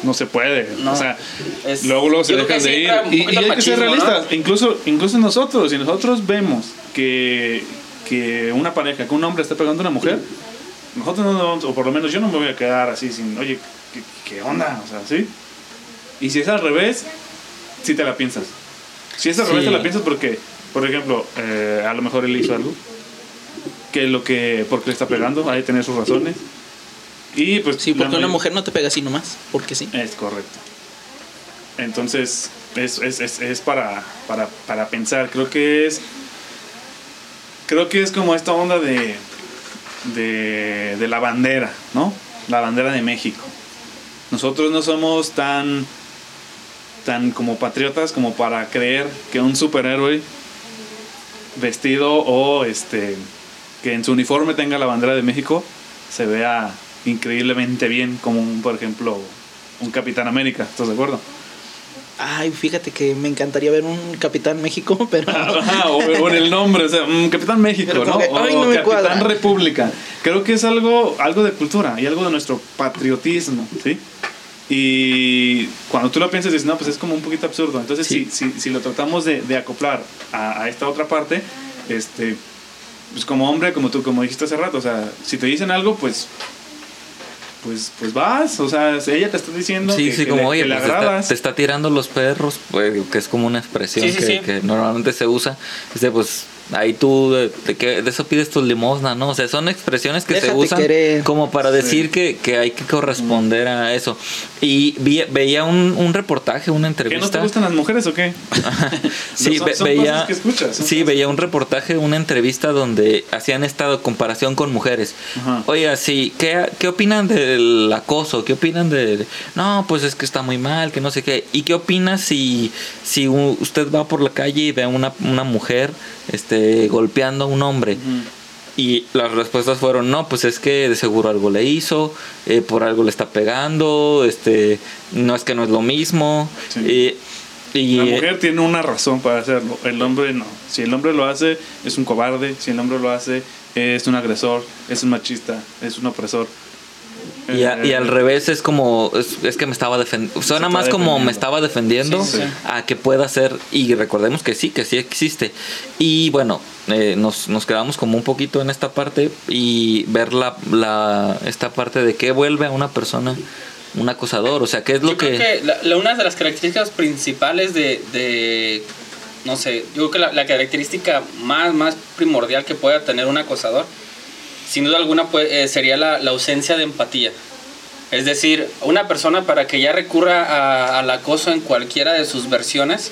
No se puede. No. O sea, Es- luego, luego se dejan de ir. Y, y hay que ser realistas. Incluso, incluso nosotros, si nosotros vemos que, que una pareja, que un hombre está pegando a una mujer, nosotros no nos vamos, o por lo menos yo no me voy a quedar así sin, oye, ¿qué, qué onda? O sea, ¿sí? Y si es al revés, sí te la piensas. Si es al revés, te la piensas porque, por ejemplo, eh, a lo mejor él hizo algo. Que es lo que, porque le está pegando, hay que tener sus razones. Y pues. Sí, porque una mujer no te pega así nomás, porque sí. es correcto. Entonces, es, es, es, es para, para, para pensar. Creo que es. Creo que es como esta onda de, de. de la bandera, ¿no? La bandera de México. Nosotros no somos tan. tan como patriotas como para creer que un superhéroe vestido o este. que en su uniforme tenga la bandera de México se vea increíblemente bien como un, por ejemplo, un Capitán América, ¿estás de acuerdo? Ay, fíjate que me encantaría ver un Capitán México, pero Ajá, o, o en el nombre, o sea, mm, Capitán México, ¿no? que, O ay, no me Capitán cuadra. República. Creo que es algo, algo de cultura y algo de nuestro patriotismo, ¿sí? Y cuando tú lo piensas, dices, no, pues es como un poquito absurdo. Entonces, Sí. si, si, si lo tratamos de, de acoplar a, a esta otra parte, este, pues como hombre, como tú, como dijiste hace rato, o sea, si te dicen algo, pues pues, pues vas, o sea, ella te está diciendo Sí, que, sí, que como, le, oye, que pues te está, agradas. te está tirando los perros, pues, que es como una expresión Sí, sí, que, sí. que normalmente se usa. Dice, pues, ahí tú, de, de que- de eso pides tu limosna, ¿no? O sea, son expresiones que se Déjate usan querer. como para decir que, que hay que corresponder a eso. Y vi- veía un, un reportaje, una ¿Qué entrevista. no te gustan las mujeres o qué? Sí, Son- ve- son veía, cosas que escuchas, son sí, cosas- veía un reportaje, una entrevista donde hacían esta comparación con mujeres. Ajá. Oiga, sí, ¿qué, ¿qué opinan del acoso? ¿Qué opinan de...? No, pues es que está muy mal, que no sé qué. ¿Y qué opina si, si usted va por la calle y ve a una, una mujer este, golpeando a un hombre? Y las respuestas fueron, no, pues es que de seguro algo le hizo, eh, por algo le está pegando, este, no es que no es lo mismo. Sí. eh, y, La mujer tiene una razón para hacerlo, el hombre no. Si el hombre lo hace, es un cobarde. Si el hombre lo hace, es un agresor, es un machista, es un opresor. Y, a- y al Eh, revés es como, es, es que me estaba defendiendo, suena más como me estaba defendiendo Sí, sí. a que pueda ser, y recordemos que sí, que sí existe. Y bueno, eh, nos, nos quedamos como un poquito en esta parte y ver la, la, esta parte de qué vuelve a una persona un acosador, o sea, qué es lo Yo creo que... que la, la- una de las características principales de, de, no sé, yo creo que la, la característica más, más primordial que pueda tener un acosador, sin duda alguna puede- eh, sería la, la ausencia de empatía. Es decir, una persona para que ya recurra a- al acoso en cualquiera de sus versiones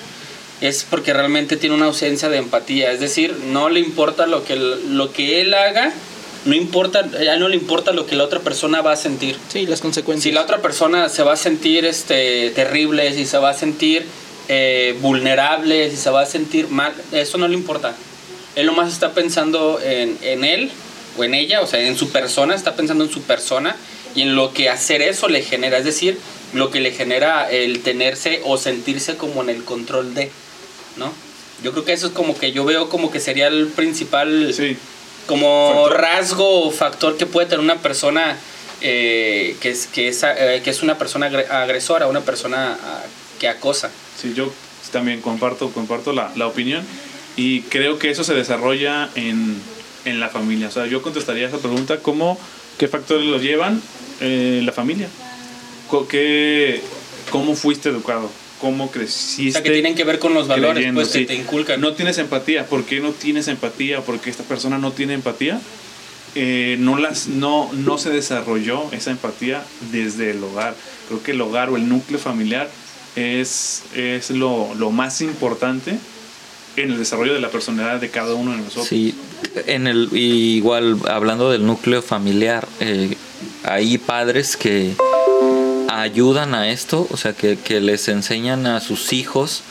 es porque realmente tiene una ausencia de empatía. Es decir, no le importa lo que, lo que él haga, no importa, ya no le importa lo que la otra persona va a sentir. Sí, las consecuencias. Si la otra persona se va a sentir este, terrible, si se va a sentir eh, vulnerable, si se va a sentir mal, eso no le importa. Él nomás está pensando en, en él o en ella, o sea, en su persona, está pensando en su persona y en lo que hacer eso le genera, es decir, lo que le genera el tenerse o sentirse como en el control de, ¿no? Yo creo que eso es como que yo veo como que sería el principal Sí, como Factor. rasgo o factor que puede tener una persona eh, que, es, que, es, eh, que es una persona agre- agresora, una persona ah, que acosa. sí, yo también comparto, comparto la, la opinión y creo que eso se desarrolla en, en la familia. O sea, yo contestaría esa pregunta, ¿cómo, ¿qué factores lo llevan eh, la familia? ¿Qué, ¿Cómo fuiste educado? ¿Cómo O creciste? sea, que tienen que ver con los valores creyendo, pues, que sí. te inculcan. No tienes empatía. ¿Por qué no tienes empatía? Porque esta persona no tiene empatía. Eh, no, las, no, no se desarrolló esa empatía desde el hogar. Creo que el hogar o el núcleo familiar es, es lo, lo más importante en el desarrollo de la personalidad de cada uno de nosotros. Sí, en el, igual hablando del núcleo familiar, eh, hay padres que ayudan a esto, o sea, que, que les enseñan a sus hijos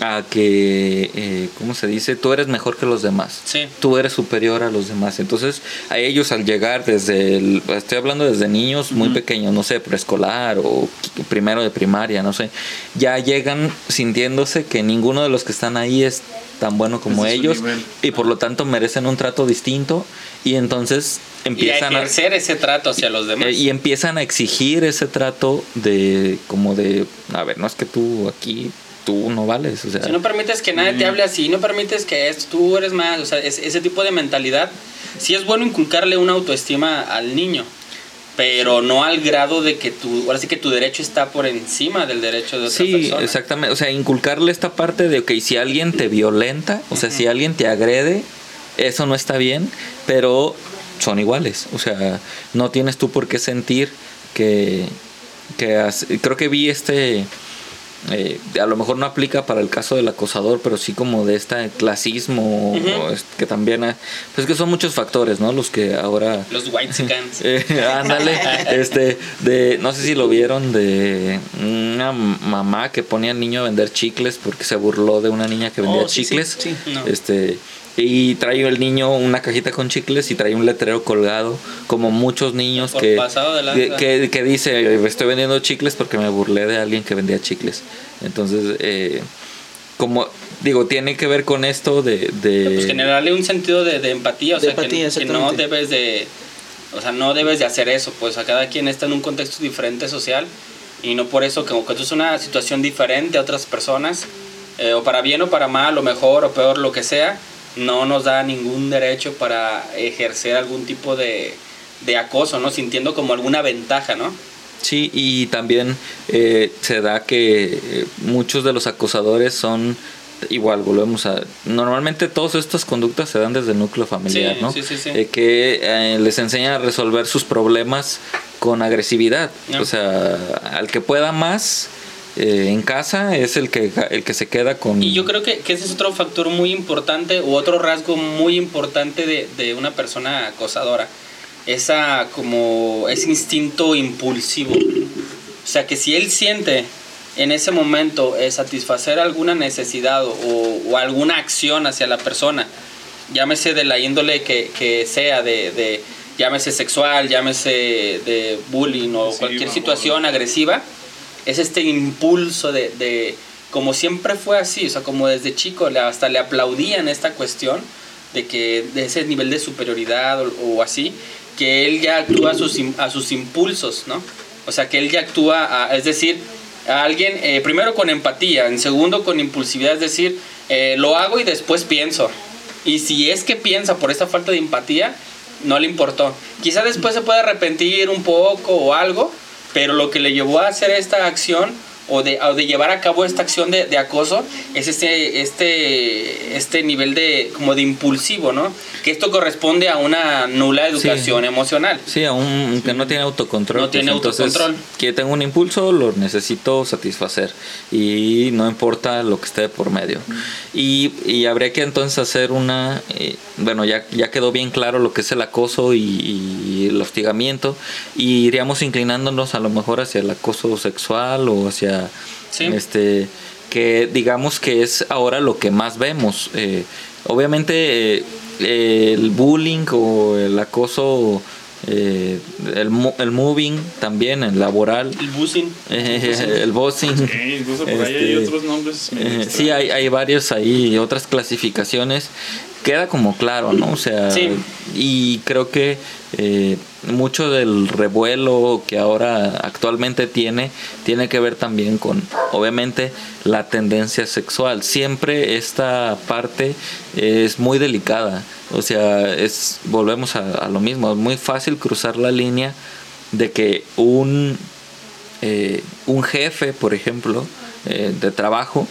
a que, eh, ¿cómo se dice? Tú eres mejor que los demás. Sí. Tú eres superior a los demás. Entonces, a ellos al llegar desde, el- estoy hablando desde niños muy pequeños, no sé, preescolar o primero de primaria, no sé, ya llegan sintiéndose que ninguno de los que están ahí es tan bueno como Ese ellos y por lo tanto merecen un trato distinto y entonces y a empiezan a, ejercer ese trato hacia los demás. eh, y empiezan a exigir ese trato de como de a ver no es que tú aquí tú no vales o sea Si no permites que nadie te hable así, no permites que esto, tú eres más, o sea, es- ese tipo de mentalidad, sí es bueno inculcarle una autoestima al niño, pero no al grado de que tu, ahora sí que tu derecho está por encima del derecho de otra Sí, persona. exactamente. O sea, inculcarle esta parte de, ok, si alguien te violenta, o sea, si alguien te agrede, eso no está bien, pero son iguales. O sea, no tienes tú por qué sentir que... que has- creo que vi este... eh, a lo mejor no aplica para el caso del acosador, pero sí como de este clasismo, es- que también... ha- pues que son muchos factores, ¿no? Los que ahora... Los white scans. Eh, ándale, este, de, no sé si lo vieron de una mamá que ponía al niño a vender chicles porque se burló de una niña que vendía Oh, sí, sí, chicles. sí. No. Este, y trae el niño una cajita con chicles y trae un letrero colgado, como muchos niños Por que, que, que- que dice, estoy vendiendo chicles porque me burlé de alguien que vendía chicles. Entonces, eh, como digo, tiene que ver con esto de... de pues generarle un sentido de, de empatía, o De sea, que- empatía, que, no exactamente. debes de, o sea, no debes de hacer eso, pues a cada quien está en un contexto diferente social y no por eso como que esto es una situación diferente a otras personas, eh, o para bien o para mal, o mejor o peor, lo que sea, no nos da ningún derecho para ejercer algún tipo de, de acoso, ¿no? Sintiendo como alguna ventaja, ¿no? Sí, y también eh, se da que eh, muchos de los acosadores son igual volvemos a normalmente todas estas conductas se dan desde el núcleo familiar Sí, no sí, sí, sí. Eh, que eh, les enseña a resolver sus problemas con agresividad o sea al que pueda más eh, en casa es el que el que se queda con Y yo creo que, que ese es otro factor muy importante o otro rasgo muy importante de, de una persona acosadora. Esa como ese instinto impulsivo. O sea que si él siente en ese momento eh, satisfacer alguna necesidad o, o alguna acción hacia la persona, llámese de la índole que, que sea, de, de- llámese sexual, llámese de bullying o Agresiva, cualquier o- situación agresiva, es este impulso de, de- como siempre fue así, o sea, como desde chico hasta le aplaudían esta cuestión de que de ese nivel de superioridad o, así, que él ya actúa a sus, a sus impulsos, ¿no? O sea, que él ya actúa, es decir, a alguien, eh, primero con empatía, en segundo con impulsividad, es decir, eh, lo hago y después pienso. Y si es que piensa por esta falta de empatía, no le importó. Quizá después se puede arrepentir un poco o algo, pero lo que le llevó a hacer esta acción o de, o de llevar a cabo esta acción de, de acoso es este, este, este nivel de, como de impulsivo, ¿no? Que esto corresponde a una nula educación emocional. Sí, aún que no tiene autocontrol. No tiene entonces, autocontrol. Que tengo un impulso, lo necesito satisfacer. Y no importa lo que esté por medio. Y, y habría que entonces hacer una. eh, bueno, ya, ya quedó bien claro lo que es el acoso y, y el hostigamiento. Y iríamos inclinándonos a lo mejor hacia el acoso sexual o hacia. Sí. Este que digamos que es ahora lo que más vemos. Eh, obviamente eh, el bullying o el acoso, eh, el, el moving también, el laboral, El buzzing. eh, el bossing. Sí, incluso por ahí hay este, otros nombres. eh, sí, hay, hay varios ahí, otras clasificaciones. Queda como claro, ¿no? O sea, Sí. y creo que eh, mucho del revuelo que ahora actualmente tiene, tiene que ver también con, obviamente, la tendencia sexual. Siempre esta parte es muy delicada. O sea, es, volvemos a, a lo mismo, es muy fácil cruzar la línea de que un eh, un jefe, por ejemplo, eh, de trabajo,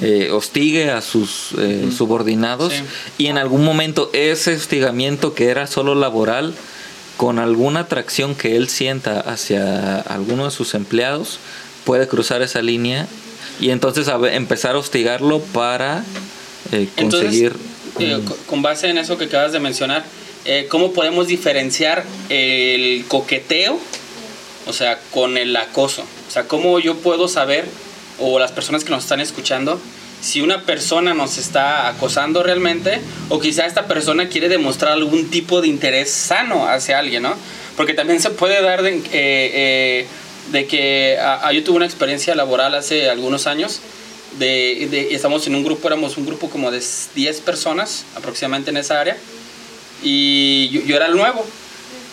eh, hostigue a sus eh, subordinados Sí. y en algún momento ese hostigamiento que era solo laboral, con alguna atracción que él sienta hacia alguno de sus empleados, puede cruzar esa línea y entonces a ver- empezar a hostigarlo para eh, conseguir... eh, co- con base en eso que acabas de mencionar, eh, ¿cómo podemos diferenciar el coqueteo, o sea, con el acoso? O sea, ¿cómo yo puedo saber, o las personas que nos están escuchando, si una persona nos está acosando realmente, o quizá esta persona quiere demostrar algún tipo de interés sano hacia alguien, ¿no? Porque también se puede dar de, eh, eh, que ah, ah, yo tuve una experiencia laboral hace algunos años de, estamos en un grupo, éramos un grupo como de 10 personas aproximadamente en esa área y yo era el nuevo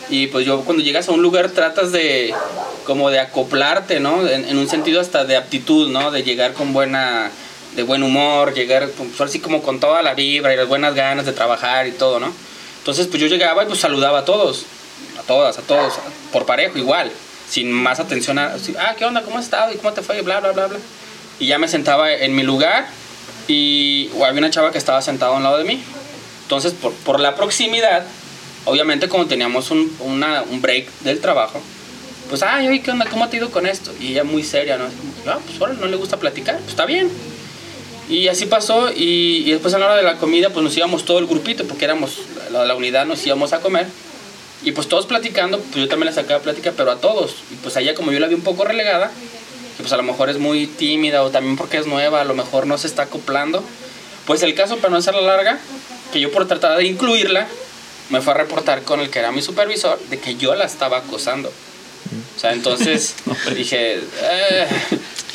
y pues yo cuando llegas a un lugar tratas de como de acoplarte, ¿no? En, en un sentido hasta de aptitud, ¿no? De llegar con buena, de buen humor, llegar pues, así como con toda la vibra y las buenas ganas de trabajar y todo, ¿no? Entonces pues yo llegaba y pues saludaba a todos, a todas, a todos, por parejo igual, sin más atención a, así, ah, ¿qué onda? ¿Cómo has estado? ¿Y cómo te fue? Y bla, bla, bla, bla. Y ya me sentaba en mi lugar y había una chava que estaba sentada a un lado de mí. Entonces, por, por la proximidad, obviamente como teníamos un, un break del trabajo, pues, ay, oye, ¿qué onda? ¿Cómo ha ido con esto? Y ella muy seria, ¿no? Ah, pues, ahora no le gusta platicar, pues está bien. Y así pasó y, después a la hora de la comida, pues nos íbamos todo el grupito, porque éramos, la, unidad nos íbamos a comer. Y pues todos platicando, pues yo también le sacaba plática, pero a todos. Y pues ella como yo la vi un poco relegada, que pues a lo mejor es muy tímida o también porque es nueva, a lo mejor no se está acoplando. Pues el caso, para no hacerla larga, que yo por tratar de incluirla, me fue a reportar con el que era mi supervisor de que yo la estaba acosando. O sea, entonces dije, eh,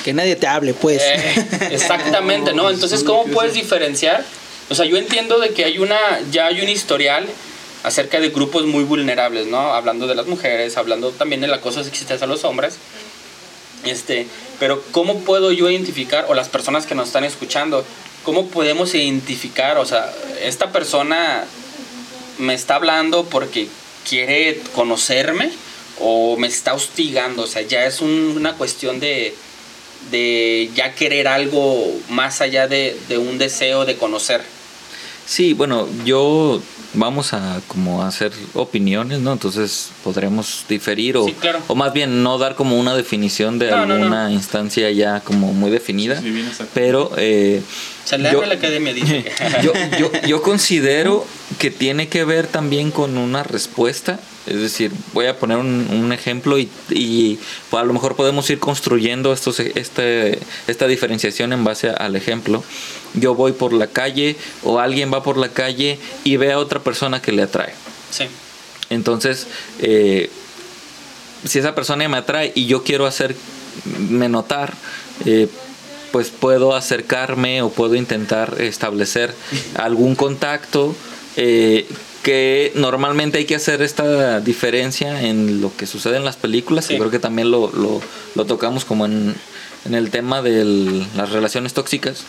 Que nadie te hable, pues. eh, exactamente, ¿no? Entonces, ¿cómo puedes diferenciar? O sea, yo entiendo de que hay una, ya hay un historial acerca de grupos muy vulnerables, ¿no? Hablando de las mujeres, hablando también del acoso sexista a los hombres. Este, pero ¿cómo puedo yo identificar, o las personas que nos están escuchando, cómo podemos identificar, o sea, esta persona me está hablando porque quiere conocerme o me está hostigando. O sea, ya es un- una cuestión de, de ya querer algo más allá de un deseo de conocer. Sí, bueno, yo vamos a como a hacer opiniones, ¿no? Entonces podremos diferir o, Sí, claro. o más bien no dar como una definición de No, alguna no. instancia ya como muy definida, Sí, bien exacto. pero eh, Yo- habla a la academia, dice. que- yo, yo, yo considero que tiene que ver también con una respuesta. Es decir, voy a poner un, un ejemplo y, y a lo mejor podemos ir construyendo estos, este, esta diferenciación en base al ejemplo. Yo voy por la calle o alguien va por la calle y ve a otra persona que le atrae. sí. Entonces, eh, si esa persona me atrae y yo quiero hacerme notar, eh, pues puedo acercarme o puedo intentar establecer algún contacto. eh, que normalmente hay que hacer esta diferencia en lo que sucede en las películas, Sí. y creo que también lo, lo, lo tocamos como en, en el tema de las relaciones tóxicas,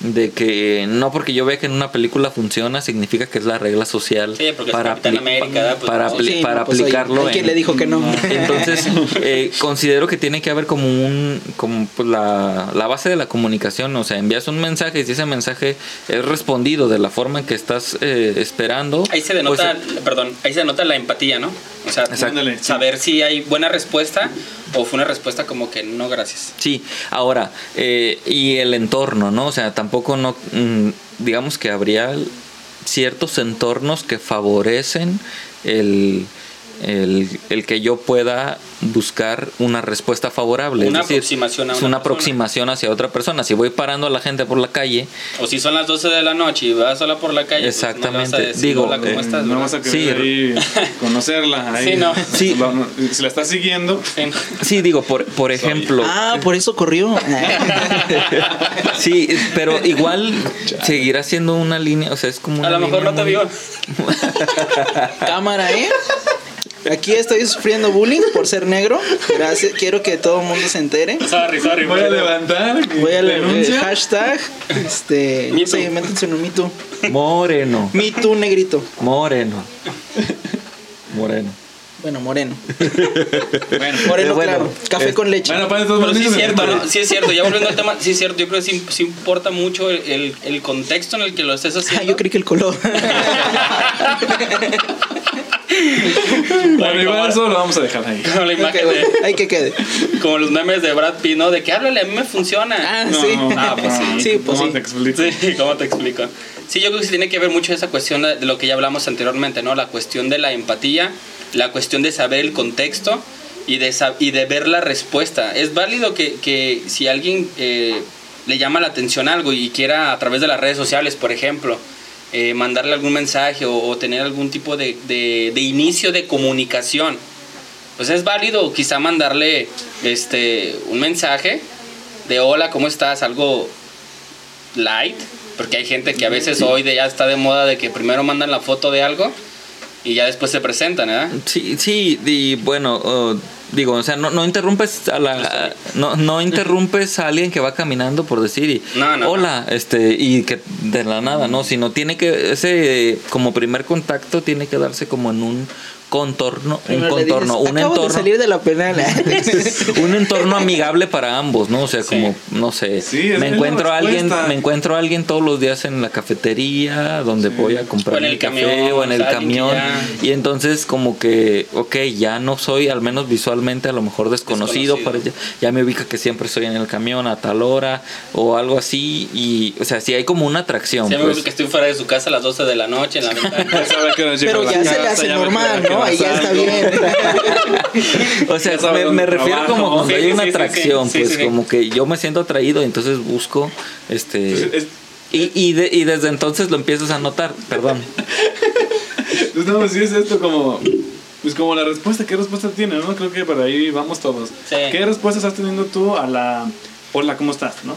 de que no porque yo vea que en una película funciona significa que es la regla social Sí, para, apli- América. Pues, para, no. apli- Sí, para no, pues, aplicarlo en- le dijo que no. entonces, eh, considero que tiene que haber como un, como pues, la, la base de la comunicación, o sea, envías un mensaje y si ese mensaje es respondido de la forma en que estás eh, esperando, Ahí se denota, pues, perdón, ahí se denota la empatía, ¿no? O sea, saber si hay buena respuesta o fue una respuesta como que no, gracias. Sí, ahora, eh, y el entorno, ¿no? O sea, tampoco no, mm, digamos que habría ciertos entornos que favorecen el, el, el que yo pueda buscar una respuesta favorable. Una es decir, aproximación a es una aproximación hacia otra persona. Si voy parando a la gente por la calle, O si son las 12 de la noche y vas sola por la calle, pues, no le vas a Exactamente. decir, Digo, hola, ¿cómo eh, estás? no vas a querer ahí conocerla. Ahí. Sí, no. Sí. Si la estás siguiendo, Sí. digo, por, por ejemplo, Ah, por eso corrió. sí, pero igual seguirá siendo una línea, o sea, es como A lo mejor no te vio. Cámara, ¿eh? Aquí estoy sufriendo bullying por ser negro. Gracias. Quiero que todo el mundo se entere. Sorry, sorry. voy a levantar. Voy a leer denuncia. hashtag. Este. Me No sé, too. invéntense un Me Too. Moreno, Me Too negrito. moreno, moreno. Bueno, moreno. Bueno, Moreno, bueno, claro. Café es- con leche. bueno, pues, estos Pero sí es cierto, ¿no? Sí es cierto. Ya volviendo al tema, sí es cierto. Yo creo que sí, sí importa mucho el, el- el contexto en el que lo estés Ah, haciendo. yo creí que el color. Bueno, igual eso lo vamos a dejar ahí. Como la imagen de, Hay que quede. como los memes de Brad Pitt, ¿no? De que háblale, a mí me funciona. Ah, No, sí. Ah, pues sí. Sí, pues ¿Cómo sí. te explico? Sí, ¿cómo te explico? Sí, yo creo que sí tiene que ver mucho esa cuestión de de lo que ya hablamos anteriormente, ¿no? La cuestión de la empatía, la cuestión de saber el contexto y de, sab- y de ver la respuesta. Es válido que, que si alguien eh, le llama la atención algo y quiera a través de las redes sociales, por ejemplo, eh, mandarle algún mensaje o, o tener algún tipo de, de- de inicio de comunicación, pues es válido quizá mandarle este, un mensaje de hola, ¿cómo estás? Algo light, porque hay gente que a veces hoy de ya está de moda de que primero mandan la foto de algo y ya después se presentan, ¿verdad? Sí, sí, y bueno, uh, digo, o sea, no, no interrumpes a la, no, no interrumpes a alguien que va caminando por decir y No, no, hola, este, y que de la nada, no, sino tiene que ese como primer contacto tiene que darse como en un contorno, un contorno, dices, un "Acabo de entorno, salir de la penal. un entorno amigable para ambos, ¿no? O sea, Sí. como, no sé, Sí, me encuentro a alguien, me encuentro a alguien todos los días en la cafetería donde voy a comprar O en el mi café camión, o en el camión ya- y entonces como que, ok, ya no soy, al menos visualmente, a lo mejor desconocido, Desconocido. para ya, ya me ubica que siempre estoy en el camión a tal hora o algo así y, o sea, si hay como una atracción. Si me pues. gusta que estoy fuera de su casa a las 12 de la noche en la ventana. Ya Pero ya se le hace ya normal, que Ahí ya está bien. O sea, me, me refiero trabajo. como cuando Sí, hay sí, una sí, sí, atracción, sí, pues sí, sí. como que yo me siento atraído, entonces busco, este... Entonces, es- Y, y, de- y desde entonces lo empiezas a notar, perdón. Pues no, sí es esto como. Pues como la respuesta, ¿qué respuesta tiene? ¿no? Creo que por ahí vamos todos. Sí. ¿Qué respuesta estás teniendo tú a la. Hola, ¿cómo estás? ¿No?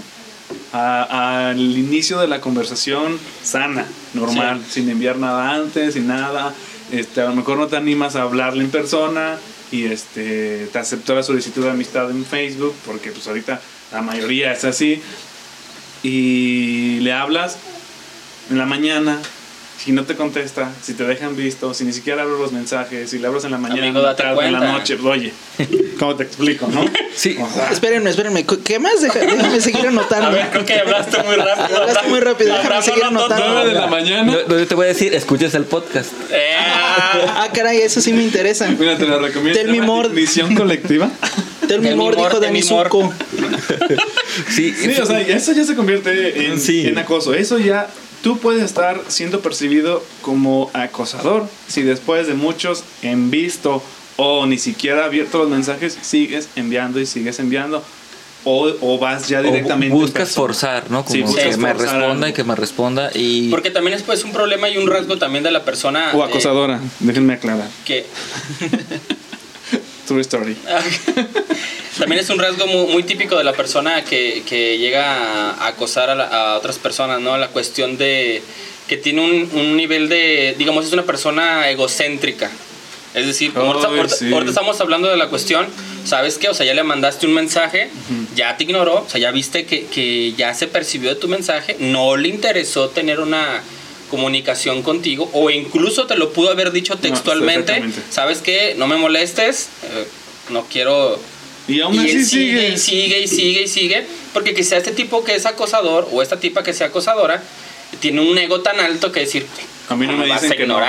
Al inicio de la conversación sana, normal, sin enviar nada antes, sin nada. Este, a lo mejor no te animas a hablarle en persona y este, te aceptó la solicitud de amistad en Facebook, porque pues ahorita la mayoría es así. Y le hablas en la mañana, si no te contesta, si te dejan visto, si ni siquiera abres los mensajes, si le abres en la mañana, Amigo, en la date tarde, en la noche, pues, oye, ¿cómo te explico, no? Sí. O sea, Espérenme, espérenme. ¿Qué más? Deja- déjame seguir anotando. A ver, creo que hablaste muy rápido. Hablaste muy rápido, déjame seguir anotando. todo. 9 de la mañana. Yo te voy a decir, escuches el podcast. Eh, Ah, caray, eso sí me interesa. Mira, te la recomiendo. Tell me more. Misión colectiva. Tell me more, dijo Dani. Zuko. Sí, Sí, o sea, eso ya se convierte en, Sí. en acoso. Eso ya, tú puedes estar siendo percibido como acosador si después de muchos en visto o ni siquiera abierto los mensajes, sigues enviando y sigues enviando. O, o vas ya o directamente. en buscas forzar, ¿no? Sí, Como buscas que me responda algo. y que me responda y... Porque también es pues un problema y un rasgo también de la persona. O eh, acosadora, déjenme aclarar. que True story. también es un rasgo muy, muy típico de la persona que, que llega a acosar a, la- a otras personas, ¿no? La cuestión de que tiene un, un nivel de, digamos, es una persona egocéntrica. Es decir, como ahorita, Ay, ahorita- sí. ahorita estamos hablando de la cuestión, ¿sabes qué? O sea, ya le mandaste un mensaje, ya te ignoró, o sea, ya viste que, que ya se percibió de tu mensaje, no le interesó tener una comunicación contigo o incluso te lo pudo haber dicho textualmente. ¿sabes qué? No me molestes, eh, no quiero Y aún así sigue y sigue y sigue y sigue. Porque quizá este tipo que es acosador o esta tipa que sea acosadora tiene un ego tan alto que decir, A mí no me vas dicen a que no.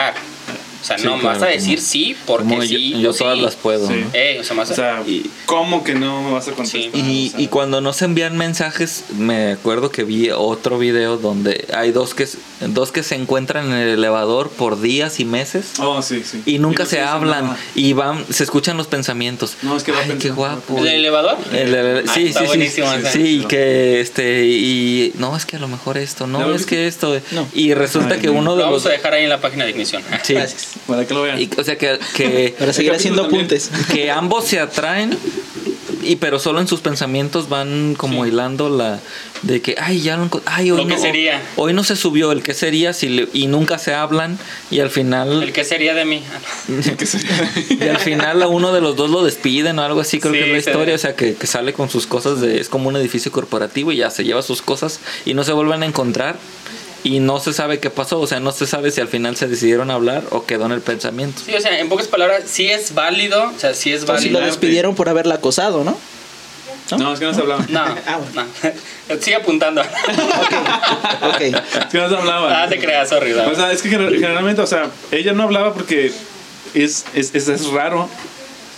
O sea, Sí, no claro, vas a decir como- sí porque yo- sí. yo sí. todas las puedo, Sí. ¿no? Eh, o sea, más O sea, Y- ¿cómo que no me vas a contestar? Y, O sea, y cuando no se envían mensajes, me acuerdo que vi otro video donde hay dos que, dos que se encuentran en el elevador por días y meses Oh, sí, sí. y nunca no se hablan nada. y van, se escuchan los pensamientos. No, es que va Ay, qué guapo. ¿El elevador? El- el- Ah, sí, sí, sí, buenísimo sí, y que este y no es que a lo mejor esto, ¿Ya no lo es que esto No. y resulta Ay, que no. uno Lo de vamos los a dejar ahí en la página de ignición. sí, Gracias. Para que lo vean. y- o sea que, que Para seguir haciendo también. apuntes. que ambos se atraen y pero solo en sus pensamientos van como Sí. hilando la de que ay ya ay hoy Lo que no, sería. hoy no se subió el que sería si le- y nunca se hablan y al final ¿El que sería de mí? y al final a uno de los dos lo despiden o algo así creo Sí, que es la historia ve. o sea que, que sale con sus cosas de es como un edificio corporativo y ya se lleva sus cosas y no se vuelven a encontrar y no se sabe qué pasó o sea no se sabe si al final se decidieron hablar o quedó en el pensamiento Sí, o sea, en pocas palabras, sí es válido, o sea, sí es O si válido. lo despidieron por haberla acosado, ¿no? No, es que no se hablaba. No, Ah, bueno. no. Sigue apuntando. Ok. Es que no se hablaba. Ah, te creas, sorry. O sea, es que gener- generalmente, o sea, ella no hablaba porque es, es, es, es raro.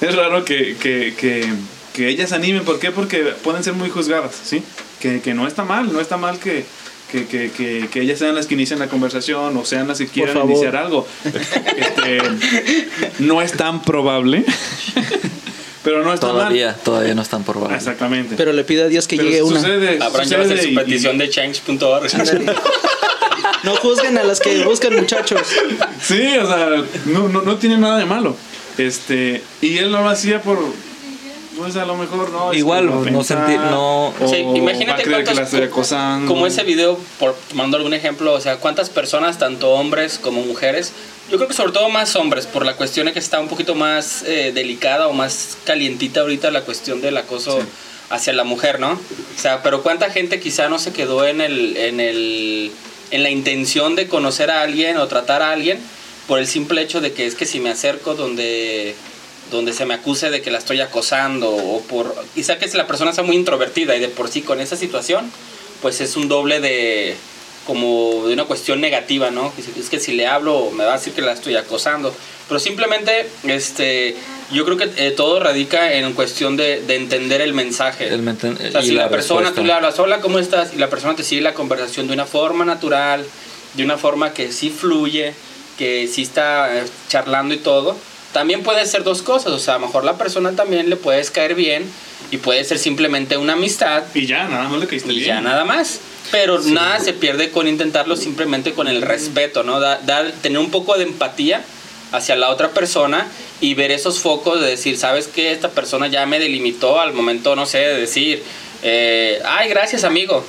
Es raro que, que, que, que ellas se animen. ¿Por qué? Porque pueden ser muy juzgadas, ¿sí? Que, que no está mal, no está mal que, que, que, que, que ellas sean las que inician la conversación o sean las que quieran iniciar algo. Este, no es tan probable, pero no está todavía todavía no están por mal. ver Exactamente. Pero le pido a Dios que Pero llegue una. sucede, Habrán ya sucede su y- petición de change.org. No juzguen a las que buscan muchachos. Sí, o sea, no, no, no tiene nada de malo. Este, y él no lo hacía por, pues a lo mejor no. Igual, no pensar, sentir- no- Sí, imagínate que cuántos- acosando. Como ese video, por tomando algún ejemplo, o sea, cuántas personas, tanto hombres como mujeres, yo creo que sobre todo más hombres, por la cuestión de que está un poquito más eh, delicada o más calientita ahorita la cuestión del acoso Sí. hacia la mujer, ¿no? O sea, pero cuánta gente quizá no se quedó en el, en el, en la intención de conocer a alguien o tratar a alguien por el simple hecho de que es que si me acerco donde donde se me acuse de que la estoy acosando o por quizá que si la persona sea muy introvertida y de por sí con esa situación pues es un doble de como de una cuestión negativa, ¿no? Es que si le hablo me va a decir que la estoy acosando. Pero simplemente, este, yo creo que eh, todo radica en cuestión de, de entender el mensaje. El o sea, si la, la persona, tú le hablas, hola, ¿cómo estás? Y la persona te sigue la conversación de una forma natural, de una forma que sí fluye, que sí está eh, charlando y todo. También puede ser dos cosas, o sea, a lo mejor la persona también le puedes caer bien y puede ser simplemente una amistad Y ya, nada más le caíste y bien. ya nada más. Pero nada se pierde con intentarlo simplemente con el respeto, ¿no? Da- dar, tener un poco de empatía hacia la otra persona y ver esos focos de decir, ¿sabes qué? Esta persona ya me delimitó al momento, no sé, de decir, eh, ay, gracias amigo.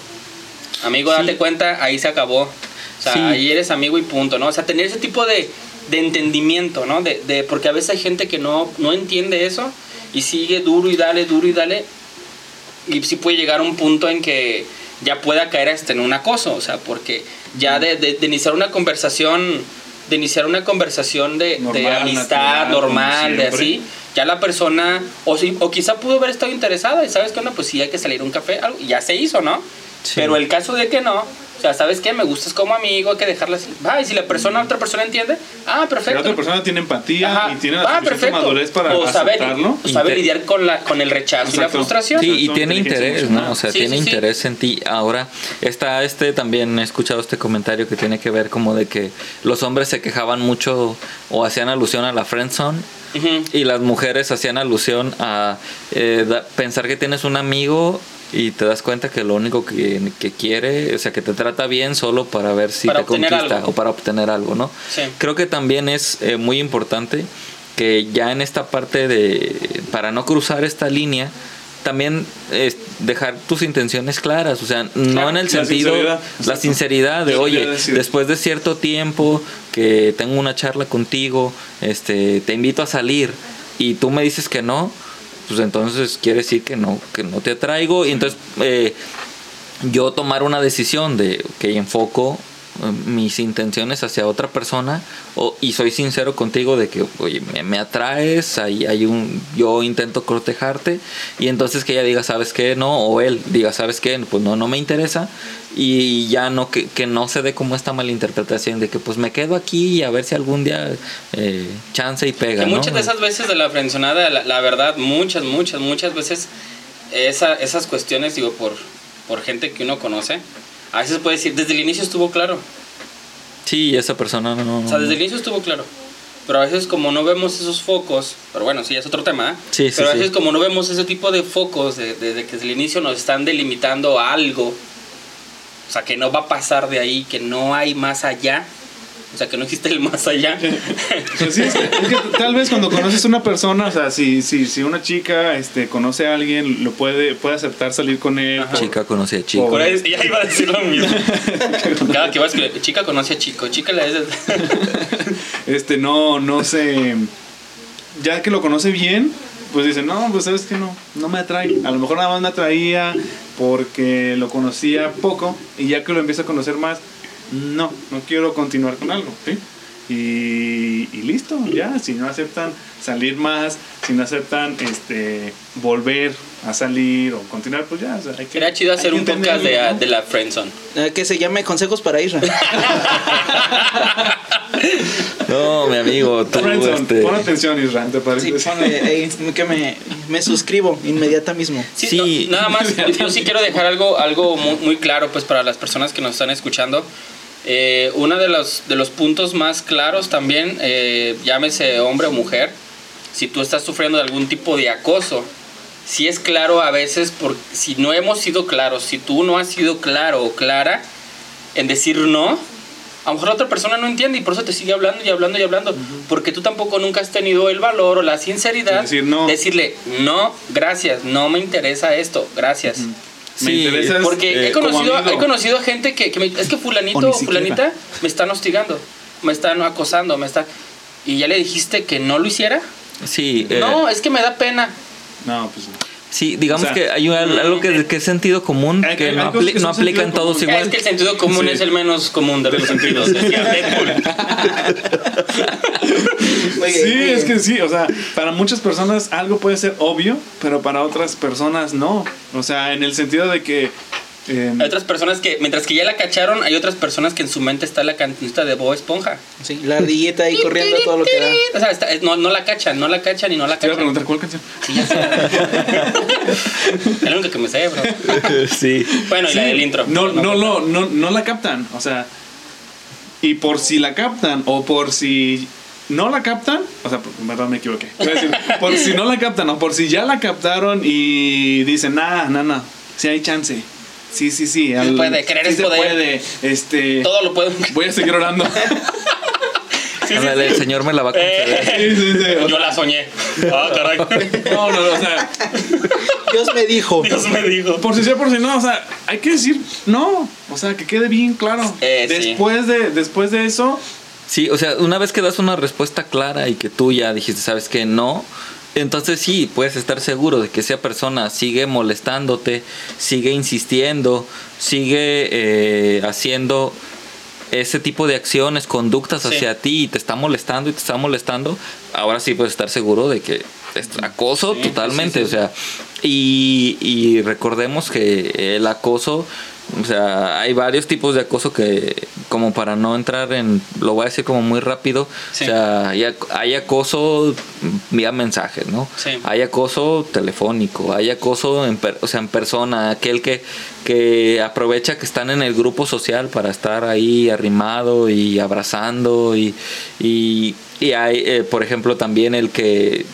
Amigo, Sí. date cuenta, ahí se acabó. O sea, Sí. ahí eres amigo y punto, ¿no? O sea, tener ese tipo de, de entendimiento, ¿no? De, de- porque a veces hay gente que no, no entiende eso y sigue duro y dale, duro y dale. Y sí puede llegar a un punto en que, ya pueda caer hasta en un acoso, o sea, porque ya de, de- de iniciar una conversación, de iniciar una conversación de, amistad natural, normal, de así, ya la persona, o, si, o quizá pudo haber estado interesada y sabes que no, pues sí hay que salir a un café, algo, y ya se hizo, ¿no? Sí. Pero el caso de que no, o sea, ¿sabes qué? Me gustas como amigo, hay que dejarla así. Va, y si la persona, otra persona entiende, ah, perfecto. la otra persona tiene empatía Ajá. y tiene la Ah, perfecto. madurez para o saber, aceptarlo. o saber lidiar con, la, con el rechazo y la frustración. Sí, y tiene interés. ¿no? O sea, Sí, tiene sí, sí. interés en ti. Ahora, está este también, he escuchado este comentario que tiene que ver como de que los hombres se quejaban mucho o hacían alusión a la friendzone y las mujeres hacían alusión a eh, da- pensar que tienes un amigo y te das cuenta que lo único que, que quiere, o sea, que te trata bien solo para ver si Para te conquista algo. o para obtener algo, ¿no? Sí. Creo que también es eh, muy importante que ya en esta parte de, para no cruzar esta línea, también es dejar tus intenciones claras, o sea, no en el la sentido, sinceridad, la sinceridad de, oye, después de cierto tiempo que tengo una charla contigo, este, te invito a salir y tú me dices que no, pues entonces quiere decir que no, que no te atraigo. Y entonces eh, yo tomar una decisión de que enfoco mis intenciones hacia otra persona o, y soy sincero contigo de que oye me, me atraes hay, hay un yo intento cortejarte y entonces que ella diga sabes qué no o él diga sabes qué pues no no me interesa y ya no que, que no se dé como esta malinterpretación de que pues me quedo aquí y a ver si algún día eh, chance y pega Que ¿no? muchas de esas veces de la frenzonada, la, la verdad, muchas, muchas, muchas veces, esa, esas cuestiones, digo, por, por gente que uno conoce, a veces puede decir, desde el inicio estuvo claro. sí esa persona no, O sea, desde el inicio estuvo claro. Pero a veces como no vemos esos focos, pero bueno, sí, es otro tema. ¿eh? Sí, sí, pero a sí. veces como no vemos ese tipo de focos, de- desde que desde el inicio nos están delimitando a algo, o sea, que no va a pasar de ahí, que no hay más allá, o sea, que no existe el más allá. Pues sí, es que, es que tal vez cuando conoces a una persona, o sea, si, si, si una chica este, conoce a alguien, lo puede, puede aceptar salir con él. Por- chica conoce a chico Por ahí, ya iba a decir lo mismo. Cada que vas, chica conoce a chico, chica le es este, no, no sé. Ya que lo conoce bien, pues dice, no, pues sabes que no, no me atrae. A lo mejor nada más me atraía porque lo conocía poco y ya que lo empieza a conocer más, no, no quiero continuar con algo, ¿sí? Y, y listo, ya, si no aceptan salir más, si no aceptan este volver a salir o continuar, pues ya, o sea, hay que... Sería chido hacer hay un podcast de, de la friendzone. Eh, que se llame Consejos para Isra. no mi amigo tú Friendzone, este, Pon atención, Isran, ¿te parece? Sí, ponle que me, me suscribo inmediata mismo. Sí, Sí. no, nada más, yo, yo sí quiero dejar algo, algo muy, muy claro pues para las personas que nos están escuchando. Eh, uno de los, de los puntos más claros también, eh, llámese hombre o mujer, si tú estás sufriendo de algún tipo de acoso, si es claro a veces, por, si no hemos sido claros, si tú no has sido claro o clara en decir no, a lo mejor la otra persona no entiende y por eso te sigue hablando y hablando y hablando, porque tú tampoco nunca has tenido el valor o la sinceridad Decir no. decirle, no, gracias, no me interesa esto, gracias. Me Sí, interesa Porque eh, he, conocido, como amigo. he conocido a gente que, que me- es que fulanito ni o fulanita me están hostigando, me están acosando, me están... ¿Y ya le dijiste que no lo hiciera? sí eh, no, es que me da pena. No, pues Sí, digamos O sea, que hay un- algo que, que es sentido común Hay- que hay no, apli- que no son aplica en todos común. igual. Es que el sentido común Sí. es el menos común de, los sentidos. Sí, es que sí, o sea, para muchas personas algo puede ser obvio, pero para otras personas no. O sea, en el sentido de que... eh, Hay otras personas que, mientras que ya la cacharon, hay otras personas que en su mente está la cantinista de Bob Esponja. Sí, la ardillita ahí corriendo todo lo que da. O sea, está- no, no la cachan, no la cachan y no la te iba a cachan. preguntar cuál canción. Sí, ya sé. es lo único que me sé, bro. sí. Bueno, y la Sí, del intro. No, no, no, no, no la captan. O sea, y por si la captan o por si no la captan, o sea, perdón, me equivoqué. Decir, por si no la captan o por si ya la captaron y dicen, nah, nah, nah, si hay chance. Sí, sí, sí. al- puede, querer sí es se poder. puede. Este, Todo lo puedo. voy a seguir orando. El señor me la va a conceder. Eh, Sí, sí, sí, o yo la soñé. Ah, caray. No, no, no, o sea, Dios me dijo. Dios me dijo. por si sí, por si no, o sea, hay que decir no, o sea, que quede bien claro. Eh, sí. después de después de eso, Sí, o sea, una vez que das una respuesta clara y que tú ya dijiste, sabes que no, entonces sí, puedes estar seguro de que esa persona sigue molestándote, sigue insistiendo, sigue eh, haciendo ese tipo de acciones, conductas Sí. hacia ti y te está molestando y te está molestando, ahora sí puedes estar seguro de que es acoso Sí, totalmente, sí. o sea, y, y recordemos que el acoso, o sea, hay varios tipos de acoso que, como para no entrar en, lo voy a decir como muy rápido, Sí. o sea, hay, ac- hay acoso vía mensajes, ¿no? Sí. Hay acoso telefónico, hay acoso en, per- o sea, en persona, aquel que, que aprovecha que están en el grupo social para estar ahí arrimado y abrazando y, y, y hay, eh, por ejemplo, también el que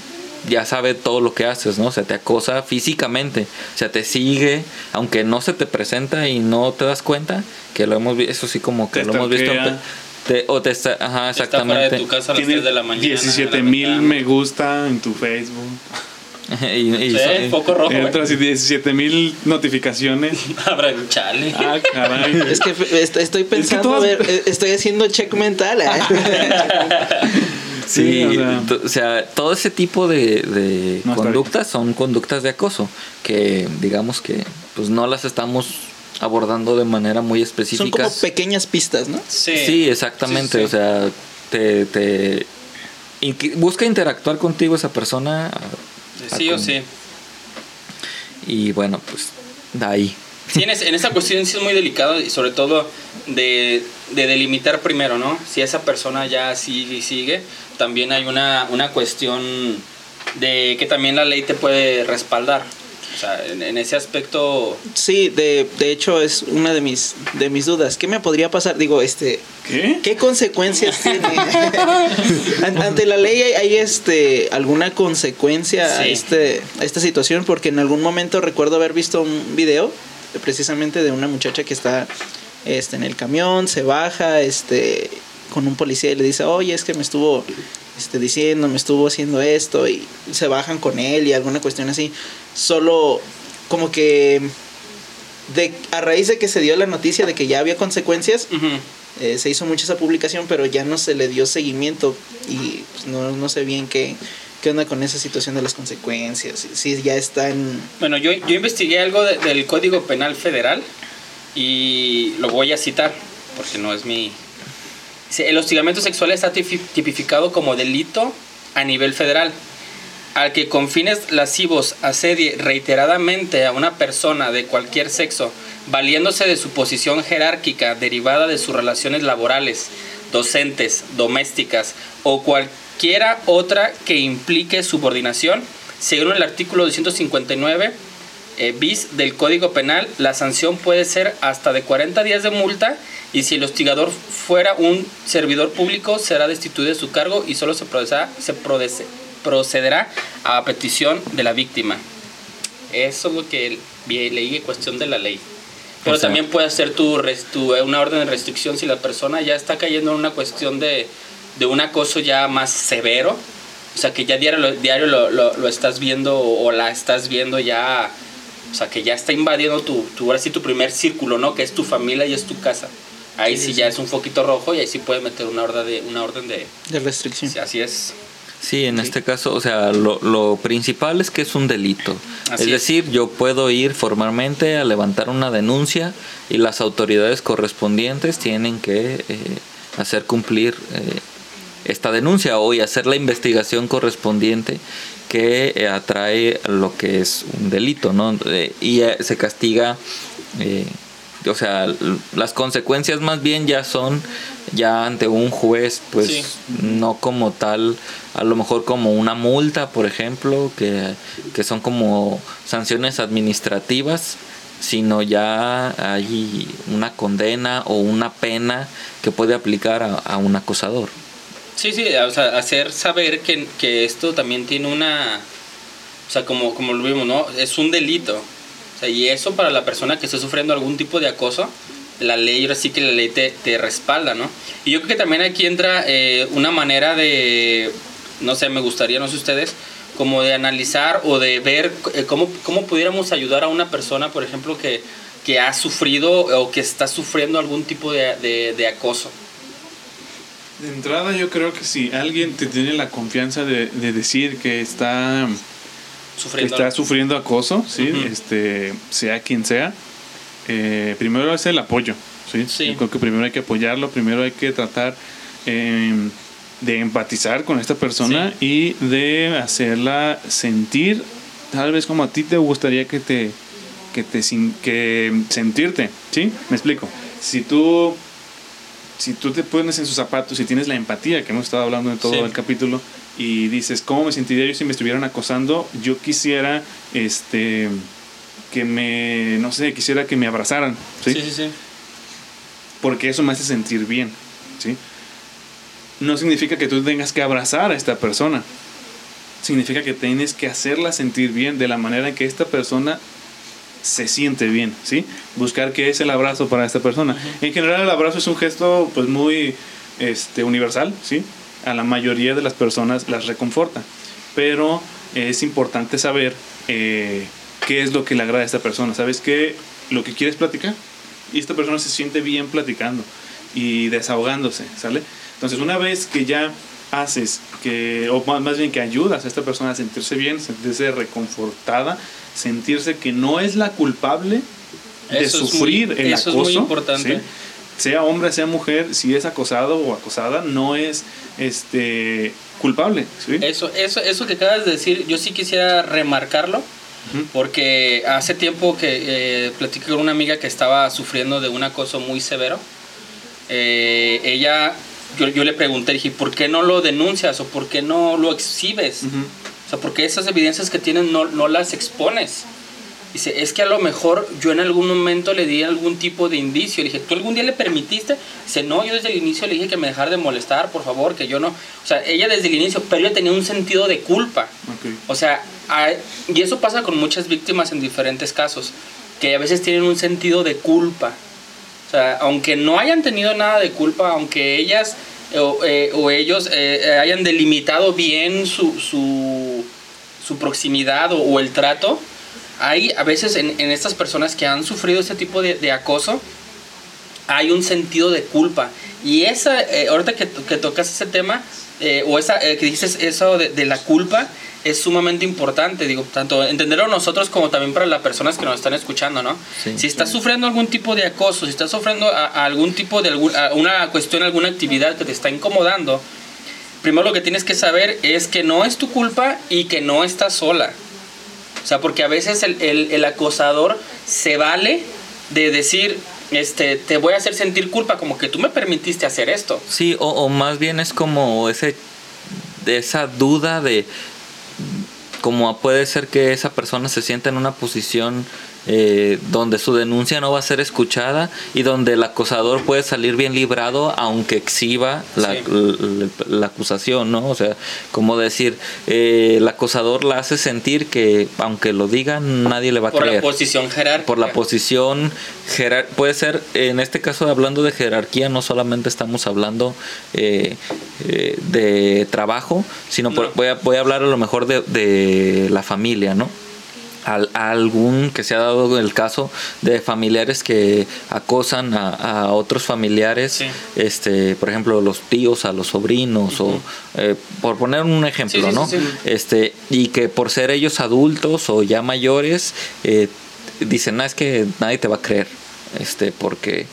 ya sabe todo lo que haces, ¿no? O sea, te acosa físicamente, o sea, te sigue, aunque no se te presenta y no te das cuenta, que lo hemos visto, eso sí como que Te lo hemos visto, te- o te está, ajá, Está fuera exactamente. de tu casa a las Tiene 3 de la mañana. 17 en la mil me gusta en tu Facebook. y, y- Sí, poco rojo, Y ¿eh? otras 17 mil notificaciones. Habrá chale. Ah, caray. Es que estoy pensando, todas- a ver, eh, estoy haciendo check mental. ¿eh? Sí, Sí, o sea- to- o sea, todo ese tipo de, de No, conductas son conductas de acoso que digamos que pues no las estamos abordando de manera muy Son específica. como pequeñas pistas, ¿no? Sí, Sí, exactamente, Sí, sí. o sea, te, te busca interactuar contigo esa persona a- Sí a o con- sí. y bueno, pues de ahí. Sí, en, es- en esta cuestión sí es muy delicado y sobre todo de, de delimitar primero, ¿no? Si esa persona ya sigue y sigue, también hay una, una cuestión de que también la ley te puede respaldar. O sea, en, en ese aspecto, Sí, de, de hecho es una de mis de mis dudas. ¿Qué me podría pasar? Digo, este, ¿Qué? ¿qué consecuencias tiene? An- Ante la ley hay, hay, este alguna consecuencia a Sí. este a esta situación porque en algún momento recuerdo haber visto un video de- precisamente de una muchacha que está este en el camión, se baja, este con un policía y le dice, "Oye, es que me estuvo este, diciendo, me estuvo haciendo esto y se bajan con él y alguna cuestión así. Solo como que de, a raíz de que se dio la noticia de que ya había consecuencias, eh, se hizo mucho esa publicación, pero ya no se le dio seguimiento y pues, no, no sé bien qué, qué onda con esa situación de las consecuencias. Si ya está en... Bueno, yo, yo investigué algo de- del Código Penal Federal y lo voy a citar porque no es mi... El hostigamiento sexual está tipi- tipificado como delito a nivel federal. Al que con fines lascivos asedie reiteradamente a una persona de cualquier sexo, valiéndose de su posición jerárquica derivada de sus relaciones laborales, docentes, domésticas o cualquiera otra que implique subordinación, según el artículo 259 eh, bis del Código Penal, la sanción puede ser hasta de 40 días de multa y si el hostigador fuera un servidor público será destituido de su cargo y solo se procederá, se procede- procederá a petición de la víctima. Eso es lo que leí en cuestión de la ley. Pero O sea- también puede ser tu, tu- una orden de restricción si la persona ya está cayendo en una cuestión de, de un acoso ya más severo. O sea, que ya diario, lo- diario lo, lo- lo estás viendo o, o la estás viendo ya. O sea, que ya está invadiendo tu, tu, ahora sí, tu primer círculo, ¿no? Que es tu familia y es tu casa. Ahí sí, ya es un foquito rojo y ahí sí puede meter una orden de... Una orden de de restricción. sí, así es. Sí, en este caso, o sea, lo, lo principal es que es un delito. Así es es. decir, yo puedo ir formalmente a levantar una denuncia y las autoridades correspondientes tienen que eh, hacer cumplir eh, esta denuncia o y hacer la investigación correspondiente que eh, atrae lo que es un delito, ¿no? Eh, y eh, se castiga eh, o sea, las consecuencias más bien ya son ya ante un juez, pues Sí. no como tal, a lo mejor como una multa, por ejemplo, que, que son como sanciones administrativas, sino ya hay una condena o una pena que puede aplicar a, a un acosador. Sí, sí, o sea, hacer saber que, que esto también tiene una, o sea, como, como lo vimos, ¿no? Es un delito. O sea, y eso para la persona que esté sufriendo algún tipo de acoso, la ley, ahora sí que la ley te, te respalda, ¿no? Y yo creo que también aquí entra eh, una manera de, no sé, me gustaría, no sé ustedes, como de analizar o de ver eh, cómo, cómo pudiéramos ayudar a una persona, por ejemplo, que, que ha sufrido o que está sufriendo algún tipo de, de, de acoso. De entrada yo creo que si alguien te tiene la confianza de, de decir que está, que Sufriendo. está sufriendo acoso, ¿sí? Este, sea quien sea, eh, primero es el apoyo. ¿sí? Sí. Yo creo que primero hay que apoyarlo, primero hay que tratar eh, de empatizar con esta persona y de hacerla sentir tal vez como a ti te gustaría que te que te sin- que sentirte, ¿sí? Me explico. Si tú si tú te pones en sus zapatos y tienes la empatía que hemos estado hablando en todo Sí. el capítulo y dices, ¿cómo me sentiría yo si me estuvieran acosando? Yo quisiera este que me no sé, quisiera que me abrazaran, ¿sí? Sí, sí, sí. porque eso me hace sentir bien, ¿sí? No significa que tú tengas que abrazar a esta persona. Significa que tienes que hacerla sentir bien de la manera en que esta persona se siente bien, ¿sí? Buscar qué es el abrazo para esta persona. En general el abrazo es un gesto pues muy este, universal, ¿sí? A la mayoría de las personas las reconforta. Pero es importante saber eh, qué es lo que le agrada a esta persona. ¿Sabes qué? Lo que quieres platicar. Y esta persona se siente bien platicando y desahogándose, ¿sale? Entonces, una vez que ya haces que, o más- más bien que ayudas a esta persona a sentirse bien, sentirse reconfortada, sentirse que no es la culpable de Eso es sufrir muy- el eso es acoso. muy importante. ¿sí? Sea hombre, sea mujer, si es acosado o acosada, no es este culpable. ¿sí? Eso, eso, eso que acabas de decir, yo sí quisiera remarcarlo, porque hace tiempo que eh, platiqué con una amiga que estaba sufriendo de un acoso muy severo. Eh, ella, yo, yo le pregunté, dije, ¿por qué no lo denuncias o por qué no lo exhibes? Ujú. O sea, ¿por qué esas evidencias que tienen no, no las expones? Dice, es que a lo mejor yo en algún momento le di algún tipo de indicio. Le dije, ¿tú algún día le permitiste? Dice, no, yo desde el inicio le dije que me dejara de molestar, por favor, que yo no. O sea, ella desde el inicio, pero ella tenía un sentido de culpa. Ok. O sea, hay- y eso pasa con muchas víctimas en diferentes casos, que a veces tienen un sentido de culpa. O sea, aunque no hayan tenido nada de culpa, aunque ellas o, eh, o ellos eh, eh, hayan delimitado bien su, su, proximidad o, el trato, hay a veces en, estas personas que han sufrido este tipo de, acoso, hay un sentido de culpa. Y esa, eh, ahorita que, que tocas ese tema, o esa, que dices eso de la culpa, es sumamente importante, digo, tanto entenderlo nosotros como también para las personas que nos están escuchando, ¿no? Sí. si estás sufriendo algún tipo de acoso, si estás sufriendo a- a algún tipo de algún- a una cuestión, alguna actividad que te está incomodando, primero lo que tienes que saber es que no es tu culpa y que no estás sola. O sea, porque a veces el, el- el acosador se vale de decir, este, te voy a hacer sentir culpa, como que tú me permitiste hacer esto. Sí, o, o más bien es como ese esa duda de como puede ser que esa persona se sienta en una posición eh, donde su denuncia no va a ser escuchada y donde el acosador puede salir bien librado aunque exhiba la, Sí. la acusación, ¿no? O sea, como decir, eh, el acosador la hace sentir que aunque lo diga nadie le va a Por creer la posición jerárquica. por la posición jerar- puede ser en este caso hablando de jerarquía no solamente estamos hablando eh, eh, de trabajo sino por- voy, a, voy a hablar a lo mejor de, de la familia no Al- a algún que se ha dado el caso de familiares que acosan a, a otros familiares Sí. este por ejemplo los tíos a los sobrinos o eh, por poner un ejemplo Sí, no sí, este y que por ser ellos adultos o ya mayores eh, dicen no es que nadie te va a creer este porque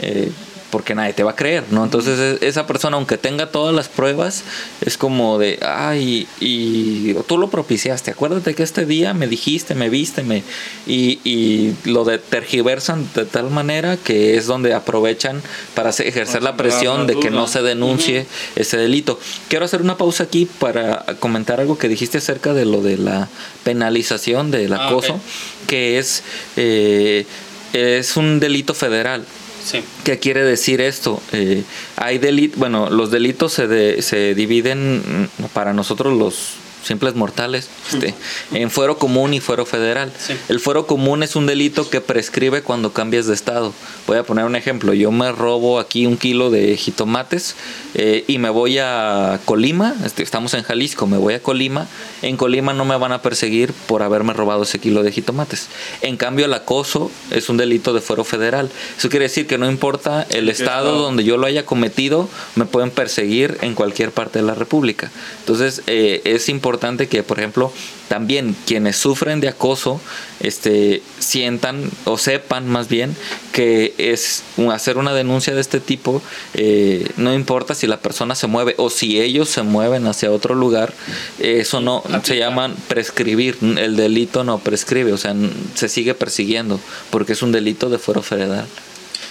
eh, porque nadie te va a creer no entonces e- esa persona aunque tenga todas las pruebas es como de ay y tú lo propiciaste acuérdate que este día me dijiste me viste me y, y lo de tergiversan de tal manera que es donde aprovechan para ejercer la presión de que no se denuncie ese delito. Quiero hacer una pausa aquí para comentar algo que dijiste acerca de lo de la penalización del Ah, acoso, que es, eh, es un delito federal. Sí. ¿Qué quiere decir esto? Eh, hay delitos, bueno, los delitos se, de- se dividen mm, para nosotros los simples mortales, este, en fuero común y fuero federal. Sí. El fuero común es un delito que prescribe cuando cambias de estado. Voy a poner un ejemplo. Yo me robo aquí un kilo de jitomates eh, y me voy a Colima. este, estamos en Jalisco, me voy a Colima. En Colima no me van a perseguir por haberme robado ese kilo de jitomates. En cambio, el acoso es un delito de fuero federal. Eso quiere decir que no importa el estado estado? donde yo lo haya cometido, me pueden perseguir en cualquier parte de la República. Entonces, eh, es importante que, por ejemplo, también quienes sufren de acoso este, sientan o sepan más bien que es un- hacer una denuncia de este tipo, eh, no importa si la persona se mueve o si ellos se mueven hacia otro lugar, eso no se llaman prescribir, el delito no prescribe, o sea, se sigue persiguiendo porque es un delito de fuero federal.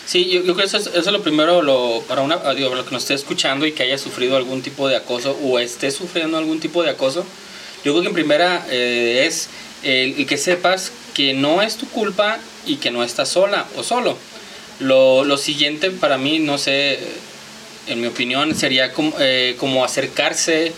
Sí, yo, yo creo que eso es, eso es lo primero lo, para una, ah, digo, para lo que nos esté escuchando y que haya sufrido algún tipo de acoso o esté sufriendo algún tipo de acoso. Yo creo que en primera eh, es el, el que sepas que no es tu culpa y que no estás sola o solo. Lo, lo siguiente para mí, no sé, en mi opinión, sería como, eh, como acercarse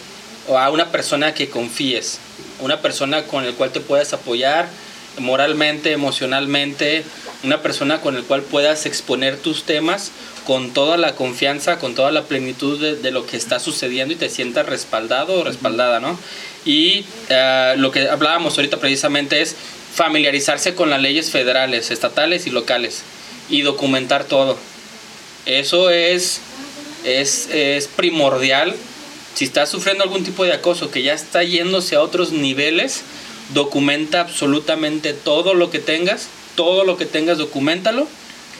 a una persona que confíes, una persona con el cual te puedas apoyar moralmente, emocionalmente, una persona con el cual puedas exponer tus temas con toda la confianza, con toda la plenitud de, de lo que está sucediendo y te sientas respaldado o respaldada, ¿no? Y eh, lo que hablábamos ahorita precisamente es familiarizarse con las leyes federales, estatales y locales y documentar todo. Eso es, es, es primordial. Si estás sufriendo algún tipo de acoso que ya está yéndose a otros niveles, documenta absolutamente todo lo que tengas, todo lo que tengas, documentalo.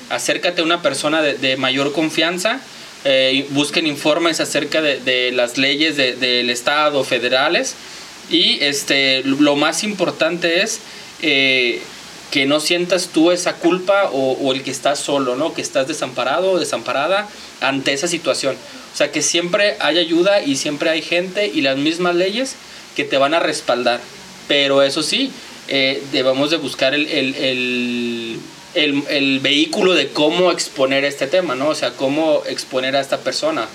Acércate a una persona de, mayor confianza. eh, busquen informes acerca de, las leyes de- del Estado federales. Y este, lo más importante es eh, que no sientas tú esa culpa o, o el que estás solo, ¿no? Que estás desamparado o desamparada ante esa situación. O sea, que siempre hay ayuda y siempre hay gente y las mismas leyes que te van a respaldar. Pero eso sí, eh, debemos de buscar el, el, el, el- el vehículo de cómo exponer este tema, ¿no? O sea, cómo exponer a esta persona.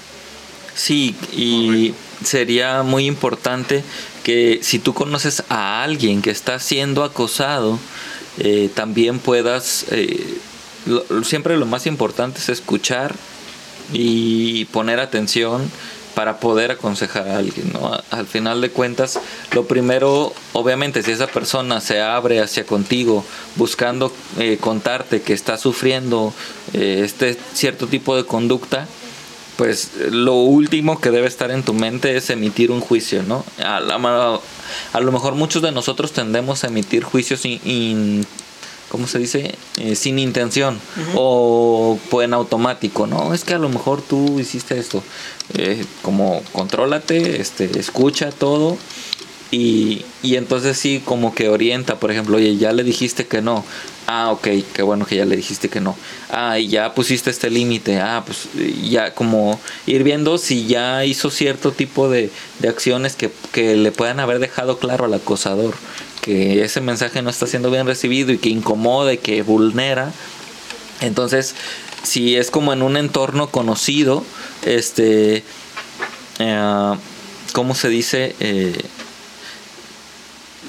Sí, y sería muy importante que si tú conoces a alguien que está siendo acosado, eh, también puedas, eh, lo- siempre lo más importante es escuchar y poner atención para poder aconsejar a alguien, ¿no? Al final de cuentas, lo primero, obviamente, si esa persona se abre hacia contigo buscando eh, contarte que está sufriendo eh, este cierto tipo de conducta, pues lo último que debe estar en tu mente es emitir un juicio, ¿no? A, lo mejor muchos de nosotros tendemos a emitir juicios in- ¿cómo se dice? Eh, sin intención o pues, en automático, ¿no? Es que a lo mejor tú hiciste esto. Eh, como contrólate, este, escucha todo y, y entonces sí como que orienta, por ejemplo, oye, ya le dijiste que no. Ah, ok, qué bueno que ya le dijiste que no. Ah, y ya pusiste este límite. Ah, pues ya como ir viendo si ya hizo cierto tipo de, de acciones que, que le puedan haber dejado claro al acosador que ese mensaje no está siendo bien recibido y que incomoda y que vulnera. Entonces, si es como en un entorno conocido, este, eh, ¿cómo se dice? Eh,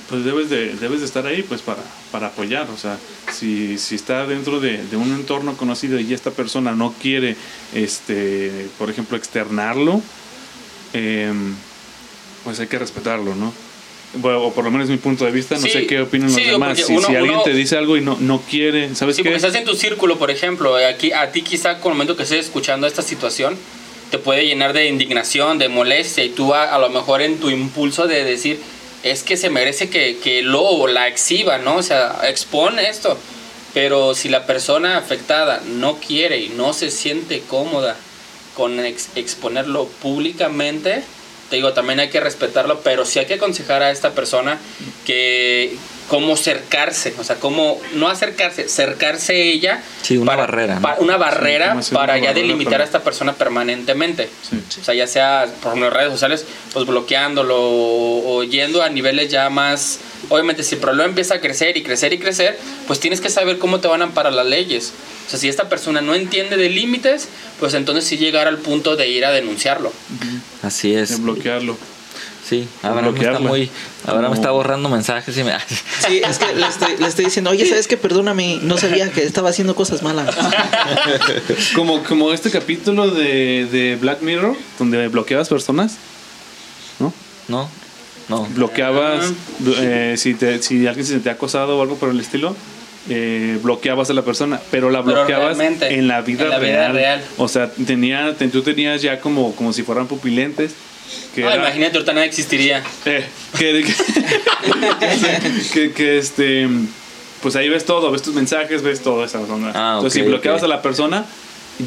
pues debes de, debes de estar ahí pues para, para apoyar. O sea, si, si está dentro de, un entorno conocido y esta persona no quiere, este, por ejemplo, externarlo, em, pues hay que respetarlo, ¿no? Bueno, o por lo menos mi punto de vista, no Sí, sé qué opinan los demás. Si, uno- si alguien uno- te dice algo y no, no quiere, ¿sabes Sí, qué? porque estás en tu círculo, por ejemplo, eh, aquí, a ti quizá con el momento que estés escuchando esta situación, te puede llenar de indignación, de molestia, y tú a, a lo mejor en tu impulso de decir, es que se merece que, que lo o la exhiba, ¿no? O sea, expone esto. Pero si la persona afectada no quiere y no se siente cómoda con ex- exponerlo públicamente, te digo, también hay que respetarlo, pero sí hay que aconsejar a esta persona que cómo cercarse, o sea, cómo no acercarse, cercarse ella. Sí, una barrera, ¿no? pa- una barrera para una ya barrera delimitar para- a esta persona permanentemente. Sí. O sea, ya sea por ejemplo, en redes sociales, pues bloqueándolo o, o yendo a niveles ya más... Obviamente, si el problema empieza a crecer y crecer y crecer, pues tienes que saber cómo te van a amparar las leyes. O sea, si esta persona no entiende de límites, pues entonces sí llegar al punto de ir a denunciarlo. así de es. bloquearlo. Sí, Abraham está muy. Abraham Como- está borrando mensajes y me. Sí, es que le estoy, le estoy diciendo, oye, ¿sabes qué? Perdóname, no sabía que estaba haciendo cosas malas. Como, como este capítulo de, de Black Mirror, donde bloqueabas personas, ¿no? No, no. Bloqueabas, eh, si, te, si alguien se te ha acosado o algo por el estilo, eh, bloqueabas a la persona, pero la bloqueabas en la vida, en la vida real. real. O sea, tenía, te- tú tenías ya como, como si fueran pupilentes. Que Ah, era- imagínate, ahorita nada existiría. Eh, que, que, que- que, este pues ahí ves todo, ves tus mensajes, ves todo esa onda. Ah, Entonces, ok, si bloqueabas ok. a la persona,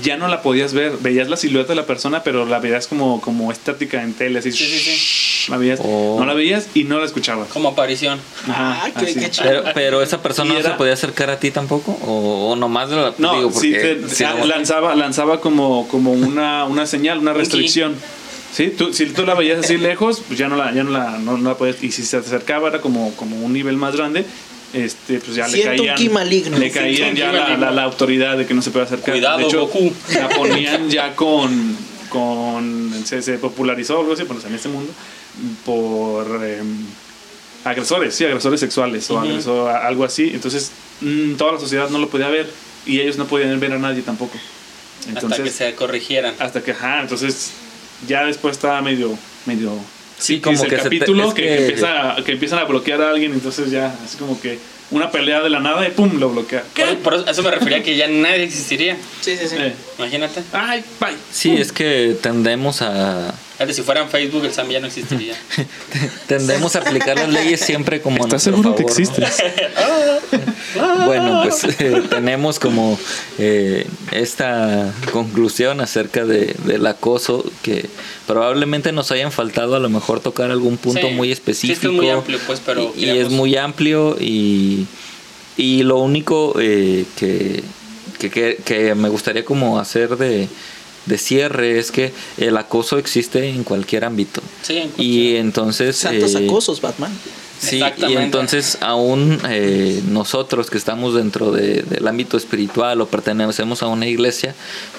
ya no la podías ver. Veías la silueta de la persona, pero la veías como, como estática en tele, así. Sí, sí, sí. La veías, Oh. No la veías y no la escuchabas. Como aparición. Ajá, Ah, qué- qué. Pero, pero esa persona no era- se podía acercar a ti tampoco o, o nomás la- No, digo sí, porque te- si ah, no- lanzaba, lanzaba como, como una, una señal, una Un restricción. Sí, tú, si tú la veías así lejos, pues ya no la, ya no la, no, no la podías. Y si se te acercaba era como, como un nivel más grande, este, pues ya Siento le caían. maligno. Le caían ya la, la, la autoridad de que no se puede acercar. Cuidado, de hecho, Goku. la ponían ya con. con se, se popularizó algo así, bueno, en este mundo, por. em, agresores, sí, agresores sexuales o agresor, algo así. Entonces, mm, toda la sociedad no lo podía ver y ellos no podían ver a nadie tampoco. hasta que Entonces, se corrigieran. hasta que, ajá, entonces ya después estaba medio, medio. Sí, que como el que se te- capítulo es que, que- que empieza, a- que empiezan a bloquear a alguien, entonces ya, así como que una pelea de la nada y pum, lo bloquea. Por, por eso, a eso me refería que ya nadie existiría. Sí, sí, sí. Eh, Imagínate. ay, bye. Sí, es que tendemos a Fíjate, si fuera en Facebook, el Sam ya no existiría. tendemos a aplicar las leyes siempre como ¿Estás seguro que favor, ¿no? existes? Bueno, pues eh, tenemos como eh, esta conclusión acerca de, del acoso que probablemente nos hayan faltado a lo mejor tocar algún punto Sí. muy Sí, es que específico. muy amplio, pues, pero y, es muy amplio y, y lo único eh, que, que, que- que me gustaría como hacer de, de cierre es que el acoso existe en cualquier ámbito. Sí, en Y cualquier- entonces... Santos eh, acosos, Batman. Sí, y entonces aún eh, nosotros que estamos dentro de- del ámbito espiritual o pertenecemos a una iglesia,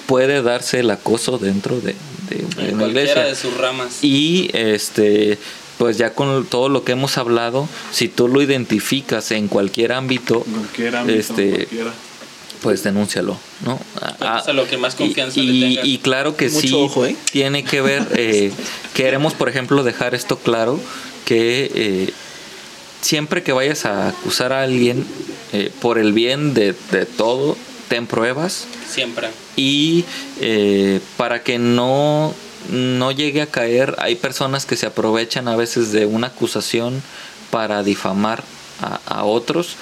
puede darse el acoso dentro de, de- de en una cualquiera iglesia. de sus ramas. Y este pues ya con todo lo que hemos hablado, si tú lo identificas en cualquier ámbito, Cualquier ámbito, este, cualquiera. Pues denúncialo, ¿no? Ah, Pues a lo que más confianza y, le y- tengas. y claro que Mucho sí ojo, ¿eh? tiene que ver, eh, queremos por ejemplo dejar esto claro, que eh, siempre que vayas a acusar a alguien eh, por el bien de, de todo, ten pruebas Siempre. y eh, para que no, no llegue a caer, hay personas que se aprovechan a veces de una acusación para difamar a, a otros.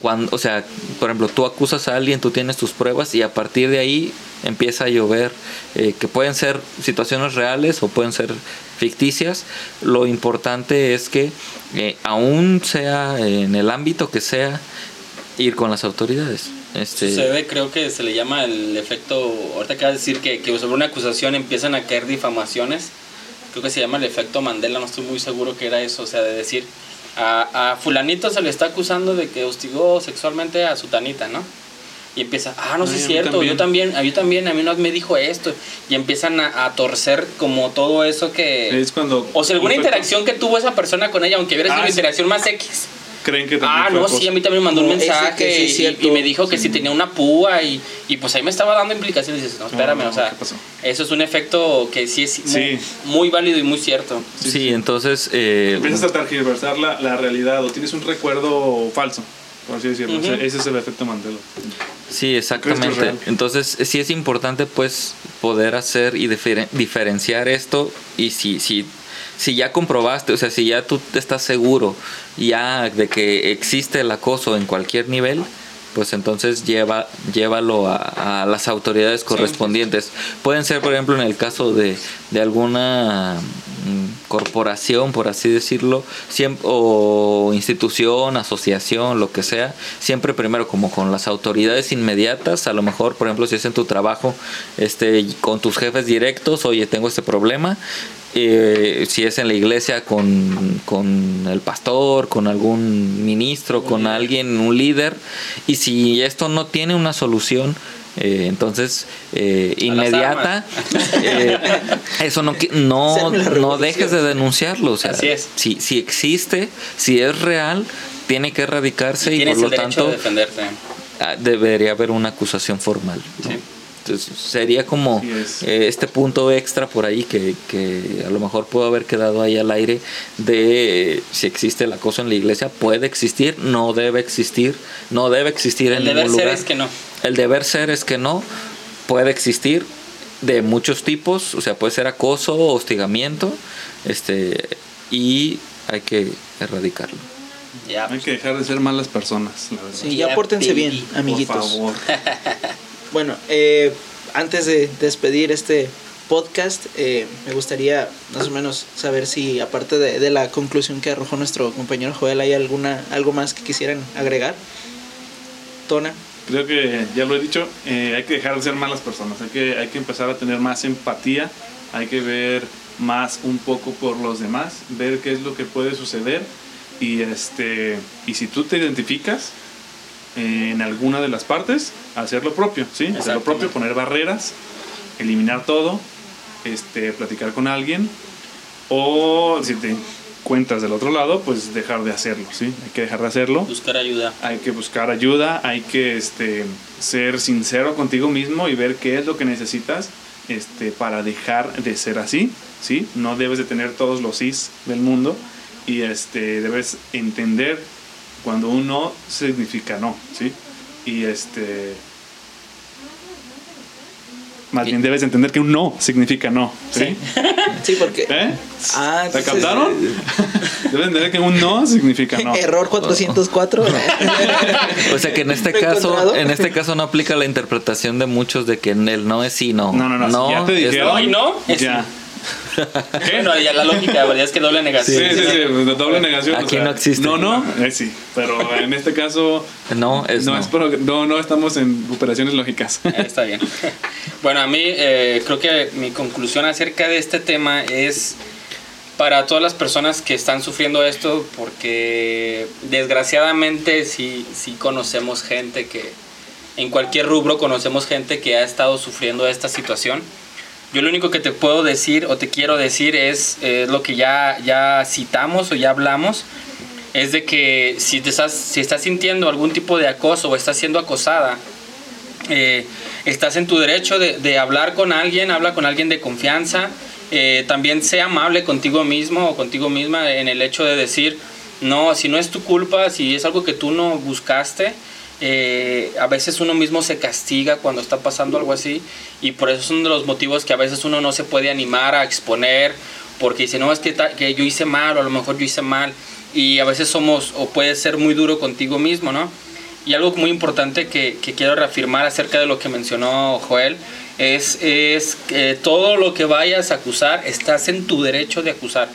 Cuando, o sea, por ejemplo, tú acusas a alguien, tú tienes tus pruebas y a partir de ahí empieza a llover, eh, que pueden ser situaciones reales o pueden ser ficticias. Lo importante es que, eh, aún sea en el ámbito que sea, ir con las autoridades. Este, Sucede, creo que se le llama el efecto, ahorita acabas de decir que, que sobre una acusación empiezan a caer difamaciones, creo que se llama el efecto Mandela, no estoy muy seguro que era eso, o sea, de decir, a, a fulanito se le está acusando de que hostigó sexualmente a su tanita, ¿no? Y empieza, ah, no, sí Ay, es mí cierto, también. yo también, a yo también, a mí no me dijo esto, y empiezan a, a torcer como todo eso que... Es cuando. O sea, alguna interacción que tuvo esa persona con ella, aunque hubiera sido Ah, una sí. interacción más X. Creen que también Ah, fue no, acoso. sí, a mí también me mandó un No, mensaje sí y- y, me dijo que si tenía una púa y, y pues ahí me estaba dando implicaciones y dices, no, espérame, no, o sea, ¿qué pasó? eso es un efecto que sí es muy, Sí. muy válido y muy cierto. Sí, entonces... eh, Empiezas a tergiversar la, la realidad o tienes un recuerdo falso, por así decirlo. O sea, ese es el efecto Mandela. Sí, exactamente. Entonces, eh, sí es importante pues poder hacer y diferen- diferenciar esto y si, si, si ya comprobaste, o sea, si ya tú estás seguro ya de que existe el acoso en cualquier nivel, pues entonces lleva, llévalo a, a las autoridades correspondientes. Pueden ser, por ejemplo, en el caso de, de alguna mm, corporación, por así decirlo, siempre, o institución, asociación, lo que sea, siempre primero como con las autoridades inmediatas, a lo mejor, por ejemplo, si es en tu trabajo, este, con tus jefes directos, oye, tengo este problema, eh, si es en la iglesia con, con el pastor, con algún ministro, con alguien, un líder, y si esto no tiene una solución, Eh, entonces, eh, inmediata, eh, eso no, no, no dejes de denunciarlo. O sea, Así es. Si, si existe, si es real, tiene que erradicarse y, por lo tanto de ah, debería haber una acusación formal. ¿no? Sí. Entonces, sería como es. eh, este punto extra por ahí que, que a lo mejor pudo haber quedado ahí al aire de eh, si existe el acoso en la iglesia, puede existir, no debe existir, no debe existir en El deber ningún ser lugar. es que no. El deber ser es que no, puede existir de muchos tipos, o sea, puede ser acoso, hostigamiento, este y hay que erradicarlo. Ya, Hay que dejar de ser malas personas, la verdad. Sí, ya pórtense bien, amiguitos. Por favor. Bueno, eh, antes de despedir este podcast, eh, me gustaría más o menos saber si, aparte de, la conclusión que arrojó nuestro compañero Joel, hay alguna algo más que quisieran agregar. Tona. Creo que ya lo he dicho, eh, hay que dejar de ser malas personas, hay que, hay que empezar a tener más empatía, hay que ver más un poco por los demás, ver qué es lo que puede suceder y, este, y si tú te identificas en alguna de las partes, hacer lo propio, ¿sí? Hacer lo Exactamente. propio, poner barreras, eliminar todo, este, platicar con alguien o si te encuentras del otro lado, pues dejar de hacerlo, ¿sí? Hay que dejar de hacerlo buscar ayuda. hay que buscar ayuda, hay que este, ser sincero contigo mismo y ver qué es lo que necesitas este, para dejar de ser así, ¿sí? No debes de tener todos los sís del mundo y este, debes entender cuando un no significa no, ¿sí? Y este... Más bien debes entender que un no significa no, ¿sí? Sí, porque... ¿Eh? Ah, ¿Te captaron? Debes entender que un no significa no. Error 404. O sea que en este ¿Lo he caso, en este caso no aplica la interpretación de muchos de que el no es sí, no. No, no, no, ya te es dijeron, no y no, es ya. Bueno, ya la lógica, la verdad es que doble Sí, negación. sí, sí, pues, doble negación. Aquí no existe. No, no, eh, sí. Pero en este caso, no. Es no, no. es pro- no, no estamos en operaciones lógicas. Eh, Está bien. Bueno, a mí eh, creo que mi conclusión acerca de este tema es para todas las personas que están sufriendo esto, porque desgraciadamente sí, sí conocemos gente que, en cualquier rubro conocemos gente que ha estado sufriendo esta situación. Yo lo único que te puedo decir o te quiero decir es eh, lo que ya, ya citamos o ya hablamos, es de que si, te estás, si estás sintiendo algún tipo de acoso o estás siendo acosada, eh, estás en tu derecho de, de hablar con alguien, habla con alguien de confianza, eh, también sea amable contigo mismo o contigo misma en el hecho de decir, no, si no es tu culpa, si es algo que tú no buscaste, eh, a veces uno mismo se castiga cuando está pasando algo así y por eso es uno de los motivos que a veces uno no se puede animar a exponer porque dice, no, es que, que yo hice mal o a lo mejor yo hice mal y a veces somos o puedes ser muy duro contigo mismo, ¿no? Y algo muy importante que, que quiero reafirmar acerca de lo que mencionó Joel es, es que todo lo que vayas a acusar, estás en tu derecho de acusar.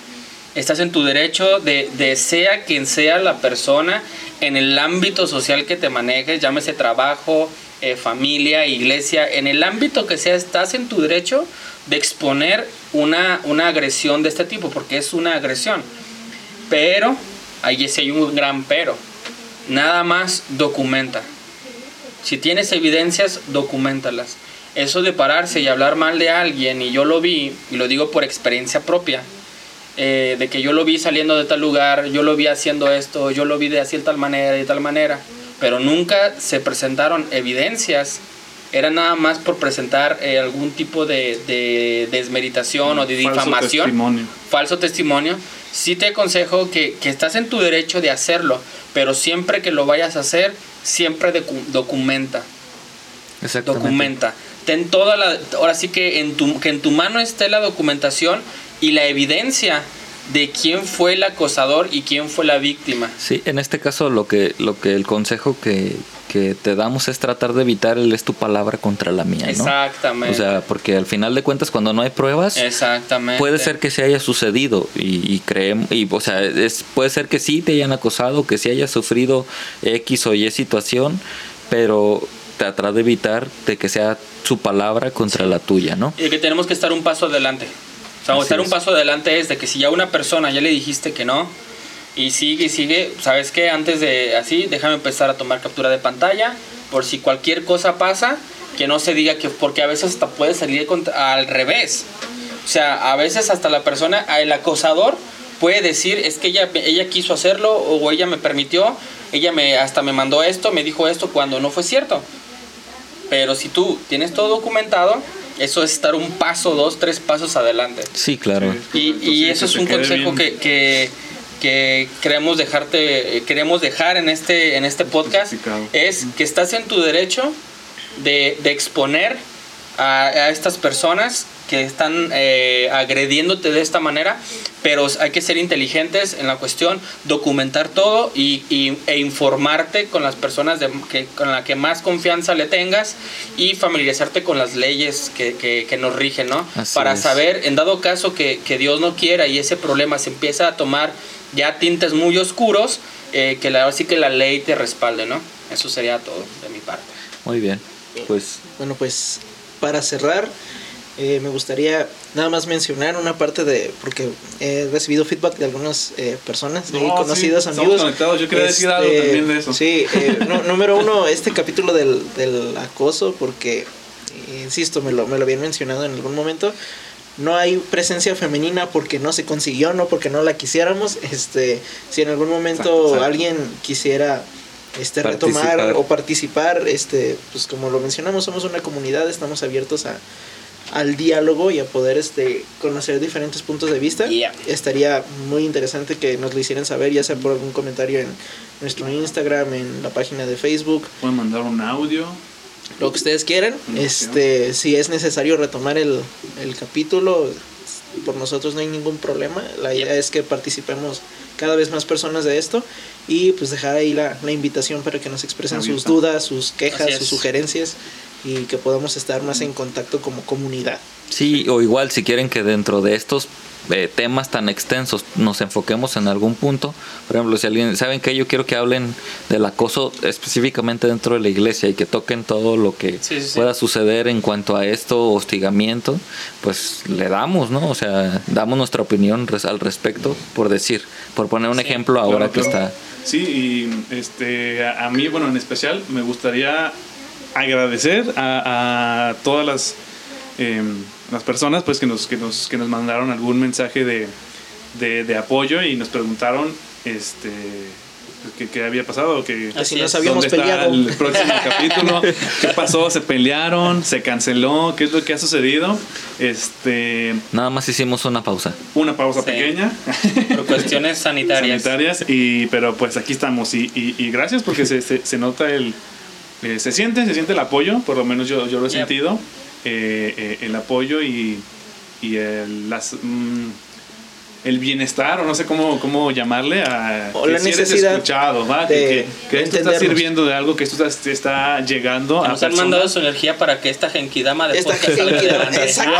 Estás en tu derecho de, de sea quien sea la persona en el ámbito social que te manejes, llámese trabajo, eh, familia, iglesia, en el ámbito que sea, estás en tu derecho de exponer una, una agresión de este tipo, porque es una agresión. Pero, ahí sí hay un gran pero. Nada más documenta. Si tienes evidencias, documentalas. Eso de pararse y hablar mal de alguien, y yo lo vi, y lo digo por experiencia propia, eh, de que yo lo vi saliendo de tal lugar, yo lo vi haciendo esto, yo lo vi de así de tal manera, de tal manera, pero nunca se presentaron evidencias. Era nada más por presentar eh, algún tipo de, de desmeritación o de Falso difamación testimonio. falso testimonio, sí te aconsejo que, que estás en tu derecho de hacerlo, pero siempre que lo vayas a hacer, siempre docu- documenta, Exactamente. documenta. Ten toda la, ahora sí que en tu, que en tu mano esté la documentación y la evidencia de quién fue el acosador y quién fue la víctima. Sí, en este caso lo que, lo que el consejo que, que te damos es tratar de evitar el es tu palabra contra la mía, ¿no? Exactamente. O sea, porque al final de cuentas cuando no hay pruebas, Exactamente. puede ser que se haya sucedido y, y creemos, y, o sea, es, puede ser que sí te hayan acosado, que sí hayas sufrido X o Y situación, pero tratar de evitar de que sea su palabra contra la tuya, ¿no? Y que tenemos que estar un paso adelante. O sea, Así estar un paso adelante es de que si ya una persona ya le dijiste que no, y sigue y sigue, ¿sabes qué? Antes de así, déjame empezar a tomar captura de pantalla, por si cualquier cosa pasa, que no se diga que, porque a veces hasta puede salir contra- al revés. O sea, a veces hasta la persona, el acosador puede decir, es que ella, ella quiso hacerlo o ella me permitió, ella me hasta me mandó esto, me dijo esto cuando no fue cierto. Pero si tú tienes todo documentado, eso es estar un paso, dos, tres pasos adelante. Sí, claro. Sí. Y, y sí, eso es un consejo que, que, que queremos dejarte, eh, queremos dejar en este, en este podcast, Justificado. es que estás en tu derecho de, de exponer a, a estas personas que están eh, agrediéndote de esta manera, pero hay que ser inteligentes en la cuestión, documentar todo y, y- e informarte con las personas de, que, con la que más confianza le tengas y familiarizarte con las leyes que, que- que nos rigen, ¿no? Así Para es. saber, en dado caso que, que Dios no quiera y ese problema se empieza a tomar ya tintes muy oscuros, eh, que la, así que la ley te respalde, ¿no? Eso sería todo de mi parte. Muy bien. Pues Bueno, pues para cerrar, eh, me gustaría nada más mencionar una parte de, porque he recibido feedback de algunas eh, personas, No, conocidos, sí, amigos. conectados. Yo quería decir algo también de eso. Sí, eh, no- número uno, este capítulo del, del acoso, porque, eh, insisto, me lo, me lo habían mencionado en algún momento. No hay presencia femenina porque no se consiguió, no porque no la quisiéramos. Este, si en algún momento Exacto, exacto. alguien quisiera este retomar o participar, este, pues como lo mencionamos, somos una comunidad, estamos abiertos a, al diálogo y a poder este conocer diferentes puntos de vista. Yeah. Estaría muy interesante que nos lo hicieran saber, ya sea por algún comentario en nuestro Instagram, en la página de Facebook, Pueden mandar un audio. lo que ustedes quieran. Este, si es necesario retomar el, el capítulo, por nosotros no hay ningún problema. La idea es que participemos cada vez más personas de esto y pues dejar ahí la, la invitación para que nos expresen sus dudas, sus quejas, Así es. sus sugerencias y que podamos estar más en contacto como comunidad. sí, o igual si quieren que dentro de estos eh, temas tan extensos nos enfoquemos en algún punto. Por ejemplo, si alguien, ¿saben que Yo quiero que hablen del acoso específicamente dentro de la iglesia y que toquen todo lo que Sí, sí, sí. pueda suceder en cuanto a esto, hostigamiento, pues le damos, ¿no? O sea, damos nuestra opinión res- al respecto, por decir, por poner un Sí, ejemplo ahora Claro, que claro. está... Sí, y este, a, a mí, bueno, en especial, me gustaría agradecer a, a todas las, em, las personas pues, que, nos, que, nos, que nos mandaron algún mensaje de, de, de apoyo y nos preguntaron este, qué, qué había pasado, que, Así nos es. habíamos dónde está peleado. el próximo capítulo, qué pasó, se pelearon, se canceló, qué es lo que ha sucedido. Este, Nada más hicimos una pausa. una pausa Sí. pequeña. Por cuestiones sanitarias. sanitarias y pero pues aquí estamos y, y- y gracias porque se, se, se nota el eh, se siente se siente el apoyo por lo menos yo, yo lo he Yep. sentido eh, eh, el apoyo y, y el, las mm, el bienestar o no sé cómo, cómo llamarle a O que la si eres escuchado ¿va? de que, que, que esto está sirviendo de algo que esto está, te está llegando a Nos han mandado su energía para que esta genkidama de Esta podcast salga genkidama, exacto.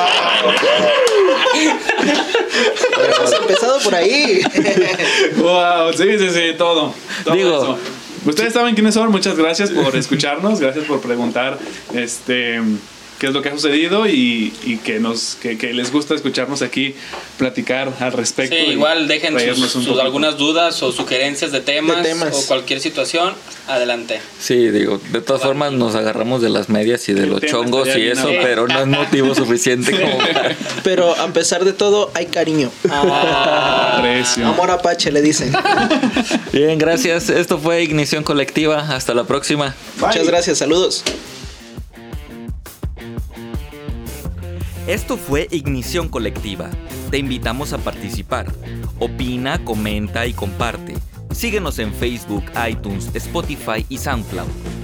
Hemos empezado por ahí. Wow, sí, sí, sí, todo. todo Digo- eso. Ustedes saben quiénes son, muchas gracias por escucharnos, gracias por preguntar este qué es lo que ha sucedido y, y que nos que, que les gusta escucharnos aquí platicar al respecto. Sí, igual dejen sus, sus algunas dudas o sugerencias de temas, De temas. o cualquier situación, adelante. Sí, digo, de todas formas nos agarramos de las medias y de El los chongos y eso, pero no es motivo suficiente como para... Pero a pesar de todo, hay cariño. Aprecio. Amor apache, le dicen. Bien, gracias. Esto fue Ignición Colectiva. Hasta la próxima. Muchas gracias, saludos. Esto fue Ignición Colectiva. Te invitamos a participar. Opina, comenta y comparte. Síguenos en Facebook, iTunes, Spotify y SoundCloud.